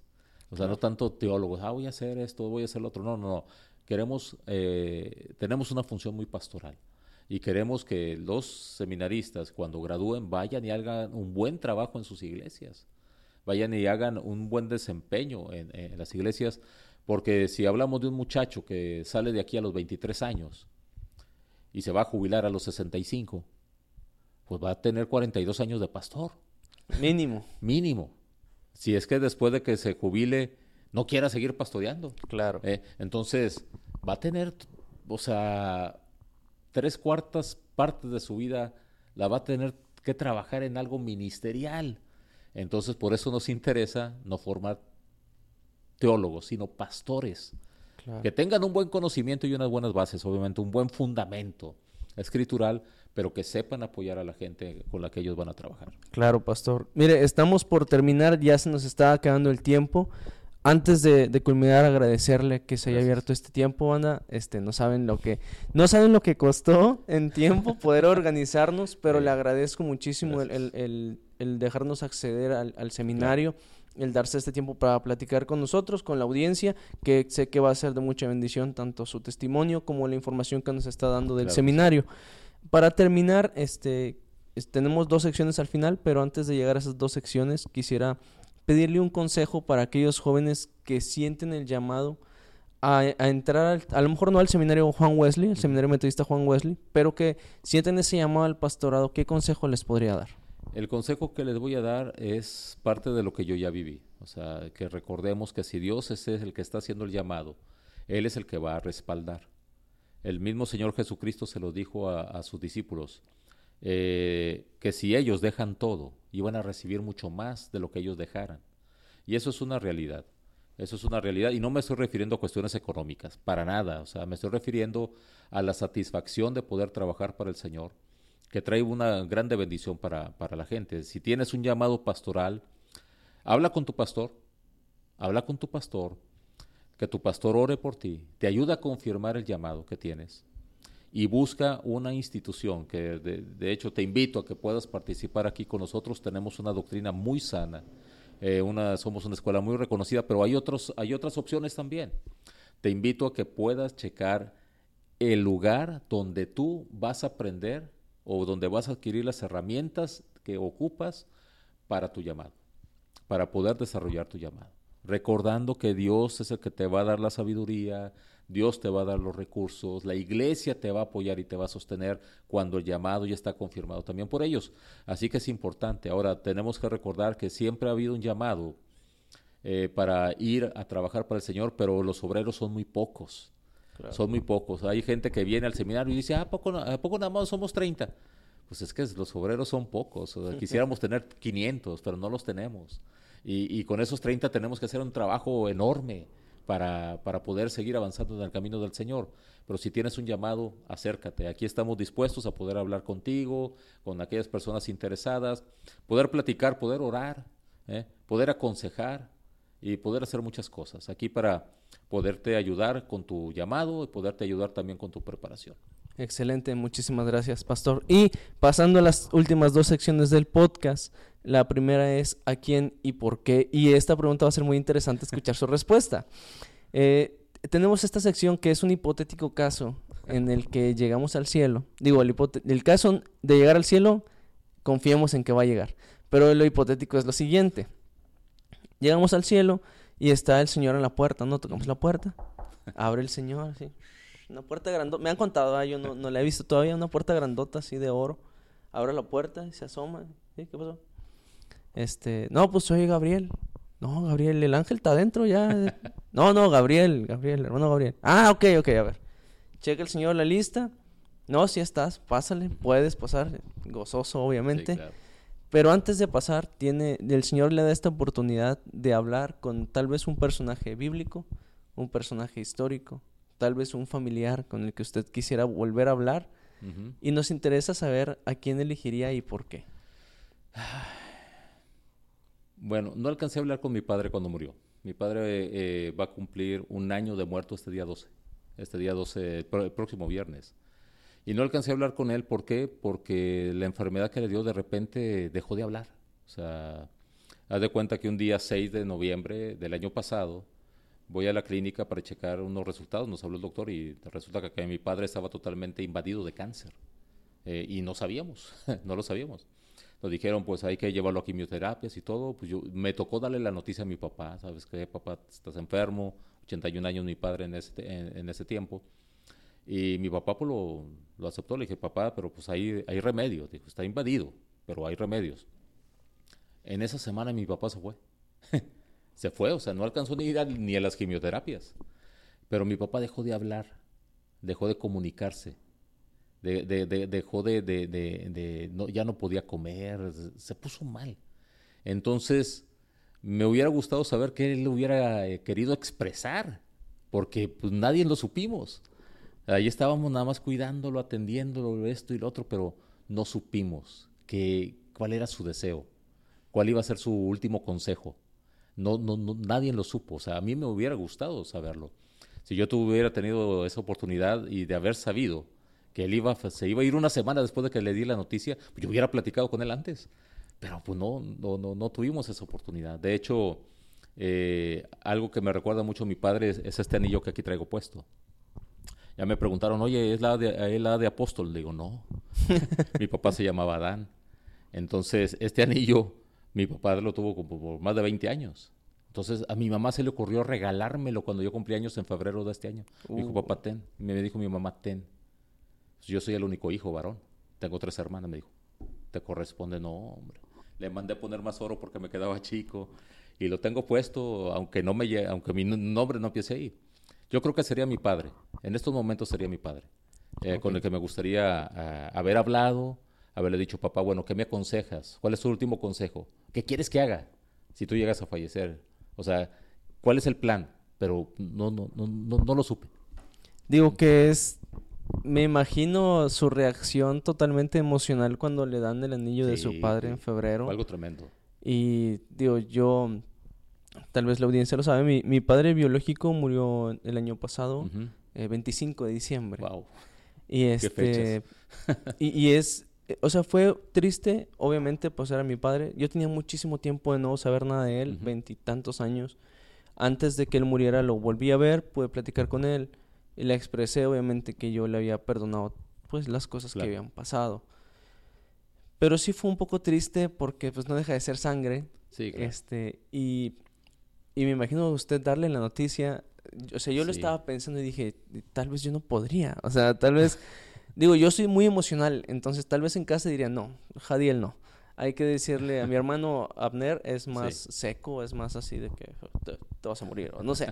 O sea, no tanto teólogos, ah, voy a hacer esto, voy a hacer lo otro. No, no, no. Queremos, eh, tenemos una función muy pastoral y queremos que los seminaristas cuando gradúen vayan y hagan un buen trabajo en sus iglesias, vayan y hagan un buen desempeño en, las iglesias, porque si hablamos de un muchacho que sale de aquí a los 23 años y se va a jubilar a los 65, pues va a tener 42 años de pastor. Mínimo. Mínimo. Si es que después de que se jubile no quiera seguir pastoreando. Claro. Eh, entonces, va a tener, o sea, tres cuartas partes de su vida la va a tener que trabajar en algo ministerial. Entonces, por eso nos interesa no formar teólogos, sino pastores. Que tengan un buen conocimiento y unas buenas bases, obviamente, un buen fundamento escritural, pero que sepan apoyar a la gente con la que ellos van a trabajar. Claro, pastor. Mire, estamos por terminar, ya se nos está acabando el tiempo. Antes de, culminar, agradecerle que se haya abierto este tiempo, Ana. Este, no saben lo que, no saben lo que costó en tiempo poder organizarnos, pero le agradezco muchísimo el, dejarnos acceder al, seminario, el darse este tiempo para platicar con nosotros, con la audiencia, que sé que va a ser de mucha bendición, tanto su testimonio como la información que nos está dando del seminario. Para terminar, este, tenemos dos secciones al final, pero antes de llegar a esas dos secciones, quisiera pedirle un consejo para aquellos jóvenes que sienten el llamado a, entrar, a lo mejor no al seminario Juan Wesley, el seminario metodista Juan Wesley, pero que sienten ese llamado al pastorado, ¿qué consejo les podría dar? El consejo que les voy a dar es parte de lo que yo ya viví. O sea, que recordemos que si Dios es el que está haciendo el llamado, Él es el que va a respaldar. El mismo Señor Jesucristo se lo dijo a, sus discípulos, eh, que si ellos dejan todo, iban a recibir mucho más de lo que ellos dejaran. Y eso es una realidad. Eso es una realidad. Y no me estoy refiriendo a cuestiones económicas, para nada. O sea, me estoy refiriendo a la satisfacción de poder trabajar para el Señor, que trae una grande bendición para, para la gente. Si tienes un llamado pastoral, habla con tu pastor. Habla con tu pastor. Que tu pastor ore por ti. Te ayuda a confirmar el llamado que tienes y busca una institución que de, hecho te invito a que puedas participar aquí con nosotros. Tenemos una doctrina muy sana, eh, una, somos una escuela muy reconocida, pero hay, otros, hay otras opciones también. Te invito a que puedas checar el lugar donde tú vas a aprender o donde vas a adquirir las herramientas que ocupas para tu llamado, para poder desarrollar tu llamado. Recordando que Dios es el que te va a dar la sabiduría, Dios te va a dar los recursos, la iglesia te va a apoyar y te va a sostener cuando el llamado ya está confirmado también por ellos. Así que es importante. Ahora tenemos que recordar que siempre ha habido un llamado eh, para ir a trabajar para el Señor, pero los obreros son muy pocos. Son muy pocos. Hay gente que viene al seminario y dice, ¿a ah, poco, ¿a poco nada más somos 30? Pues es que los obreros son pocos. *laughs* quisiéramos tener 500, pero no los tenemos. Y, y con esos 30 tenemos que hacer un trabajo enorme para, para poder seguir avanzando en el camino del Señor. Pero si tienes un llamado, acércate. Aquí estamos dispuestos a poder hablar contigo, con aquellas personas interesadas, poder platicar, poder orar, ¿eh? poder aconsejar y poder hacer muchas cosas. Aquí para poderte ayudar con tu llamado y poderte ayudar también con tu preparación. Excelente, muchísimas gracias, Pastor. Y pasando a las últimas dos secciones del podcast, la primera es ¿a quién y por qué? Y esta pregunta va a ser muy interesante escuchar su respuesta. *laughs* Eh, tenemos esta sección que es un hipotético caso en el que llegamos al cielo. Digo, el, el caso de llegar al cielo, confiemos en que va a llegar. Pero lo hipotético es lo siguiente. Llegamos al cielo y está el Señor en la puerta, ¿no? Tocamos la puerta, abre el Señor, así. Una puerta grandota. Me han contado, ah, yo no, no la he visto todavía. Una puerta grandota así de oro. Abre la puerta y se asoma. ¿Qué pasó? Este, no, pues soy Gabriel. No, Gabriel, el ángel está adentro ya. *laughs* No, no, Gabriel, Gabriel, hermano Gabriel. Ah, ok, ok, a ver. Checa el señor la lista. No, si estás, pásale, puedes pasar. Gozoso, obviamente. Pero antes de pasar, tiene, el Señor le da esta oportunidad de hablar con tal vez un personaje bíblico, un personaje histórico, tal vez un familiar con el que usted quisiera volver a hablar. Y nos interesa saber a quién elegiría y por qué. *sighs* Bueno, no alcancé a hablar con mi padre cuando murió. Mi padre eh, va a cumplir un año de muerto este día 12, este día 12, el próximo viernes. Y no alcancé a hablar con él, ¿por qué? Porque la enfermedad que le dio de repente dejó de hablar. O sea, haz de cuenta que un día 6 de noviembre del año pasado, voy a la clínica para checar unos resultados, nos habló el doctor y resulta que, mi padre estaba totalmente invadido de cáncer. Eh, y no sabíamos, *laughs* no lo sabíamos. Nos dijeron, pues hay que llevarlo a quimioterapias y todo. Pues yo, me tocó darle la noticia a mi papá, ¿sabes qué, papá? Estás enfermo, 81 años mi padre en ese, en, ese tiempo. Y mi papá pues lo, lo, aceptó, le dije, papá, pero pues hay, hay remedios. Dijo, está invadido, pero hay remedios. En esa semana mi papá se fue. *laughs* se fue, o sea, no alcanzó ni, ni a las quimioterapias. Pero mi papá dejó de hablar, dejó de comunicarse, de, de, dejó de, ya no podía comer, se puso mal. Entonces, me hubiera gustado saber qué él hubiera eh, querido expresar, porque pues nadie lo supimos. Ahí estábamos nada más cuidándolo, atendiéndolo, esto y lo otro, pero no supimos que, cuál era su deseo, cuál iba a ser su último consejo. No, no, no, nadie lo supo. O sea, a mí me hubiera gustado saberlo. Si yo tuviera tenido esa oportunidad y de haber sabido que él iba, se iba a ir una semana después de que le di la noticia, pues yo hubiera platicado con él antes. Pero pues no, no, no, no tuvimos esa oportunidad. De hecho, eh, algo que me recuerda mucho a mi padre es, este anillo que aquí traigo puesto. Ya me preguntaron, oye, ¿es la de, ¿es la de apóstol? Le digo, no. *laughs* mi papá se llamaba Adán. Entonces, este anillo, mi papá lo tuvo como por más de 20 años. Entonces, a mi mamá se le ocurrió regalármelo cuando yo cumplí años en febrero de este año. Me dijo, uh. papá, ten. Y me dijo mi mamá, ten. Yo soy el único hijo varón. Tengo tres hermanas, me dijo. ¿Te corresponde? No, hombre. Le mandé poner más oro porque me quedaba chico. Y lo tengo puesto, aunque, no me, aunque mi nombre no empiece ahí. Yo creo que sería mi padre. En estos momentos sería mi padre. Eh, con el que me gustaría ah, haber hablado, haberle dicho, papá, bueno, ¿qué me aconsejas? ¿Cuál es tu último consejo? ¿Qué quieres que haga si tú llegas a fallecer? O sea, ¿cuál es el plan? Pero no, no, no, no, lo supe. Digo que es, me imagino su reacción totalmente emocional cuando le dan el anillo de su padre en febrero. Algo tremendo. Y digo, yo, tal vez la audiencia lo sabe, mi, mi padre biológico murió el año pasado, 25 eh, de diciembre. Wow. Y este, *laughs* y, y es, o sea, fue triste, obviamente, pues era mi padre. Yo tenía muchísimo tiempo de no saber nada de él, veintitantos años. Antes de que él muriera lo volví a ver, pude platicar con él y le expresé obviamente que yo le había perdonado pues las cosas que habían pasado. Pero sí fue un poco triste porque pues no deja de ser sangre. Sí, Este, y, y me imagino usted darle la noticia, o sea, yo lo estaba pensando y dije, tal vez yo no podría, o sea, tal vez *laughs* Digo, yo soy muy emocional, entonces tal vez en casa diría, no, Jadiel no. Hay que decirle a mi hermano Abner, es más seco, es más así de que te, vas a morir, o no sé.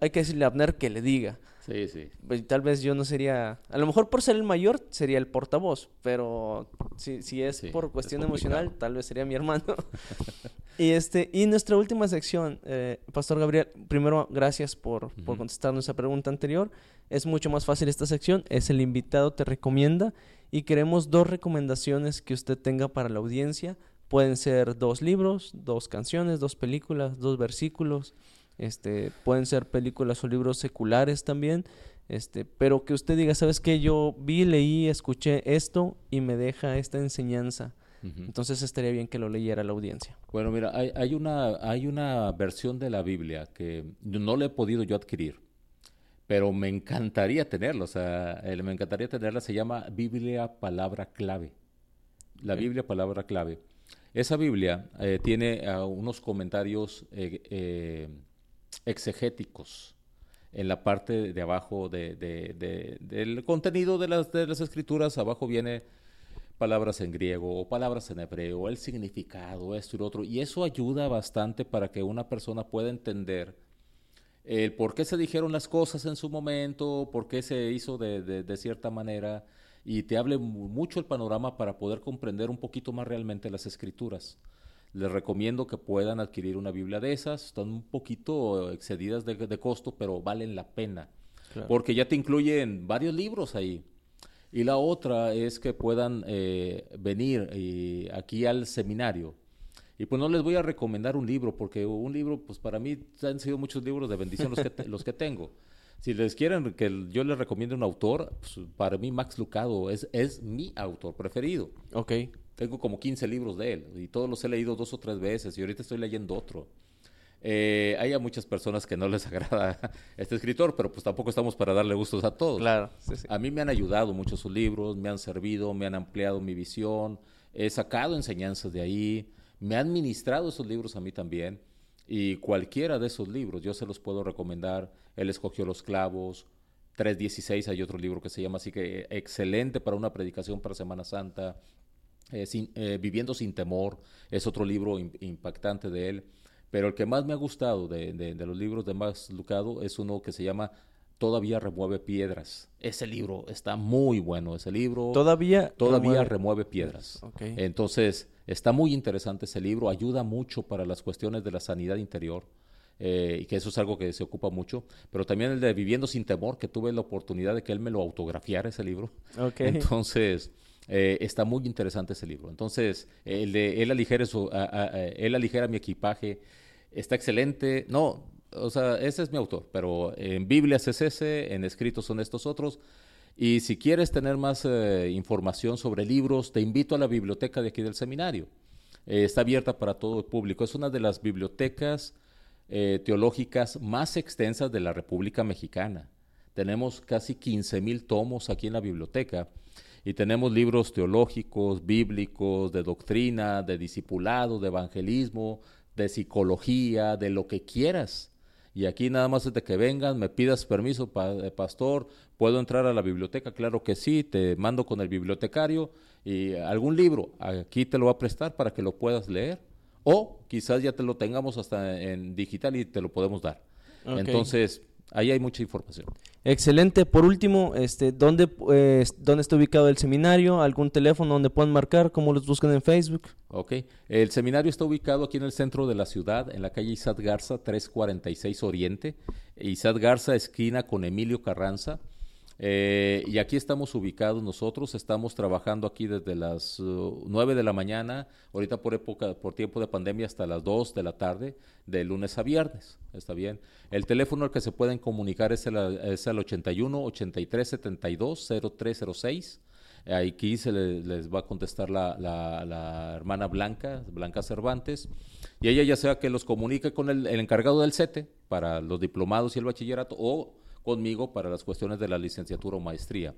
Hay que decirle a Abner que le diga. Sí, sí. Pues, tal vez yo no sería, a lo mejor por ser el mayor sería el portavoz, pero si, si es por cuestión emocional, tal vez sería mi hermano. *laughs* y este y nuestra última sección, eh, Pastor Gabriel, primero gracias por, por contestar nuestra pregunta anterior. Es mucho más fácil esta sección, es el invitado te recomienda y queremos dos recomendaciones que usted tenga para la audiencia. Pueden ser dos libros, dos canciones, dos películas, dos versículos este, pueden ser películas o libros seculares también, este, pero que usted diga, ¿sabes qué? Yo vi, leí, escuché esto y me deja esta enseñanza. Entonces estaría bien que lo leyera la audiencia. Bueno, mira, hay, una, hay una versión de la Biblia que no la he podido yo adquirir, pero me encantaría tenerla, o sea, me encantaría tenerla, se llama Biblia Palabra Clave. La Biblia Palabra Clave. Esa Biblia eh, tiene ah, unos comentarios eh, eh, exegéticos en la parte de abajo del contenido de las, de las escrituras. Abajo viene palabras en griego o palabras en hebreo, el significado, esto y lo otro. Y eso ayuda bastante para que una persona pueda entender el por qué se dijeron las cosas en su momento, por qué se hizo de, de, cierta manera, y te hable mucho el panorama para poder comprender un poquito más realmente las escrituras. Les recomiendo que puedan adquirir una Biblia de esas. Están un poquito excedidas de, costo, pero valen la pena. Porque ya te incluyen varios libros ahí. Y la otra es que puedan eh, venir eh, aquí al seminario. Y pues no les voy a recomendar un libro, porque un libro, pues para mí han sido muchos libros de bendición los que, los que tengo. Si les quieren que yo les recomiende un autor, pues para mí Max Lucado es, es mi autor preferido. Ok tengo como 15 libros de él y todos los he leído dos o tres veces y ahorita estoy leyendo otro. Eh, hay a muchas personas que no les *laughs* agrada este escritor, pero pues tampoco estamos para darle gustos a todos. Claro. A mí me han ayudado mucho sus libros, me han servido, me han ampliado mi visión, he sacado enseñanzas de ahí, me han ministrado esos libros a mí también. Y cualquiera de esos libros yo se los puedo recomendar. Él escogió los clavos, 3.16 hay otro libro que se llama así que excelente para una predicación para Semana Santa. Eh, eh, Viviendo sin temor es otro libro impactante de él. Pero el que más me ha gustado de, los libros de Max Lucado es uno que se llama Todavía remueve piedras. Ese libro está muy bueno. Ese libro todavía, todavía remueve, piedras. Entonces, está muy interesante ese libro. Ayuda mucho para las cuestiones de la sanidad interior. Eh, y que eso es algo que se ocupa mucho, pero también el de Viviendo sin temor, que tuve la oportunidad de que él me lo autografiara ese libro. *laughs* Entonces, Eh, está muy interesante ese libro. Entonces, Él aligera, mi equipaje, está excelente. No, o sea, ese es mi autor, pero en Biblias es ese, en escritos son estos otros. Y si quieres tener más eh, información sobre libros, te invito a la biblioteca de aquí del seminario. Eh, está abierta para todo el público. Es una de las bibliotecas teológicas más extensas de la República Mexicana. Tenemos casi 15 mil tomos aquí en la biblioteca y tenemos libros teológicos, bíblicos, de doctrina, de discipulado, de evangelismo, de psicología, de lo que quieras. Y aquí nada más desde que vengan, me pidas permiso, eh, pastor, ¿puedo entrar a la biblioteca? Claro que sí, te mando con el bibliotecario y algún libro, aquí te lo va a prestar para que lo puedas leer. O quizás ya te lo tengamos hasta en digital y te lo podemos dar. Entonces, ahí hay mucha información. Excelente. Por último, este, ¿dónde, eh, ¿dónde está ubicado el seminario? ¿Algún teléfono donde puedan marcar? ¿Cómo los buscan en Facebook? Ok. El seminario está ubicado aquí en el centro de la ciudad, en la calle Isad Garza, 346 Oriente. Isad Garza, esquina con Emilio Carranza. Eh, y aquí estamos ubicados nosotros, estamos trabajando aquí desde las uh, nueve 9 de la mañana, ahorita por época, por tiempo de pandemia hasta las 2 de la tarde, de lunes a viernes, está bien. El teléfono al que se pueden comunicar es el, es el 81 83 72 0306. Aquí se les va a contestar la, la, hermana Blanca, Blanca Cervantes, y ella ya sea que los comunique con el, el encargado del CETE para los diplomados y el bachillerato o conmigo para las cuestiones de la licenciatura o maestría.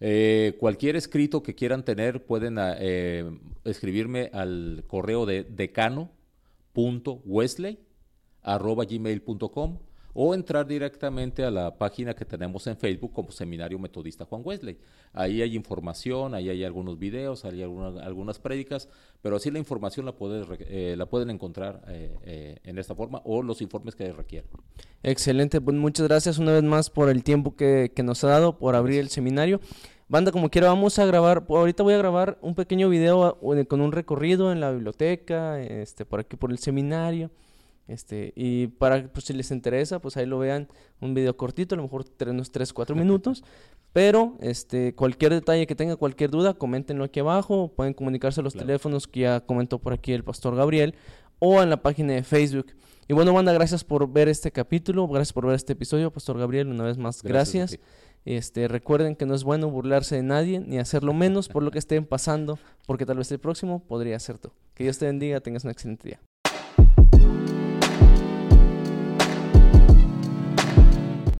Eh, cualquier escrito que quieran tener pueden eh, escribirme al correo de decano.wesley.gmail.com o entrar directamente a la página que tenemos en Facebook como Seminario Metodista Juan Wesley. Ahí hay información, ahí hay algunos videos, hay algunas, prédicas, pero así la información la, eh, la pueden encontrar eh, eh, en esta forma o los informes que requieran. Excelente, pues muchas gracias una vez más por el tiempo que, que nos ha dado, por abrir el seminario. Banda, como quiera, vamos a grabar, ahorita voy a grabar un pequeño video con un recorrido en la biblioteca, este, por aquí por el seminario. Este, y para, pues, si les interesa, pues ahí lo vean, un video cortito, a lo mejor unos 3, 4 minutos. *laughs* Pero este, cualquier detalle que tenga, cualquier duda, coméntenlo aquí abajo. Pueden comunicarse a los teléfonos que ya comentó por aquí el pastor Gabriel o en la página de Facebook. Y bueno, banda, gracias por ver este capítulo, gracias por ver este episodio, pastor Gabriel, una vez más, gracias. Este, recuerden que no es bueno burlarse de nadie ni hacerlo menos por lo que estén pasando, porque tal vez el próximo podría ser tú. Que Dios te bendiga, tengas un excelente día.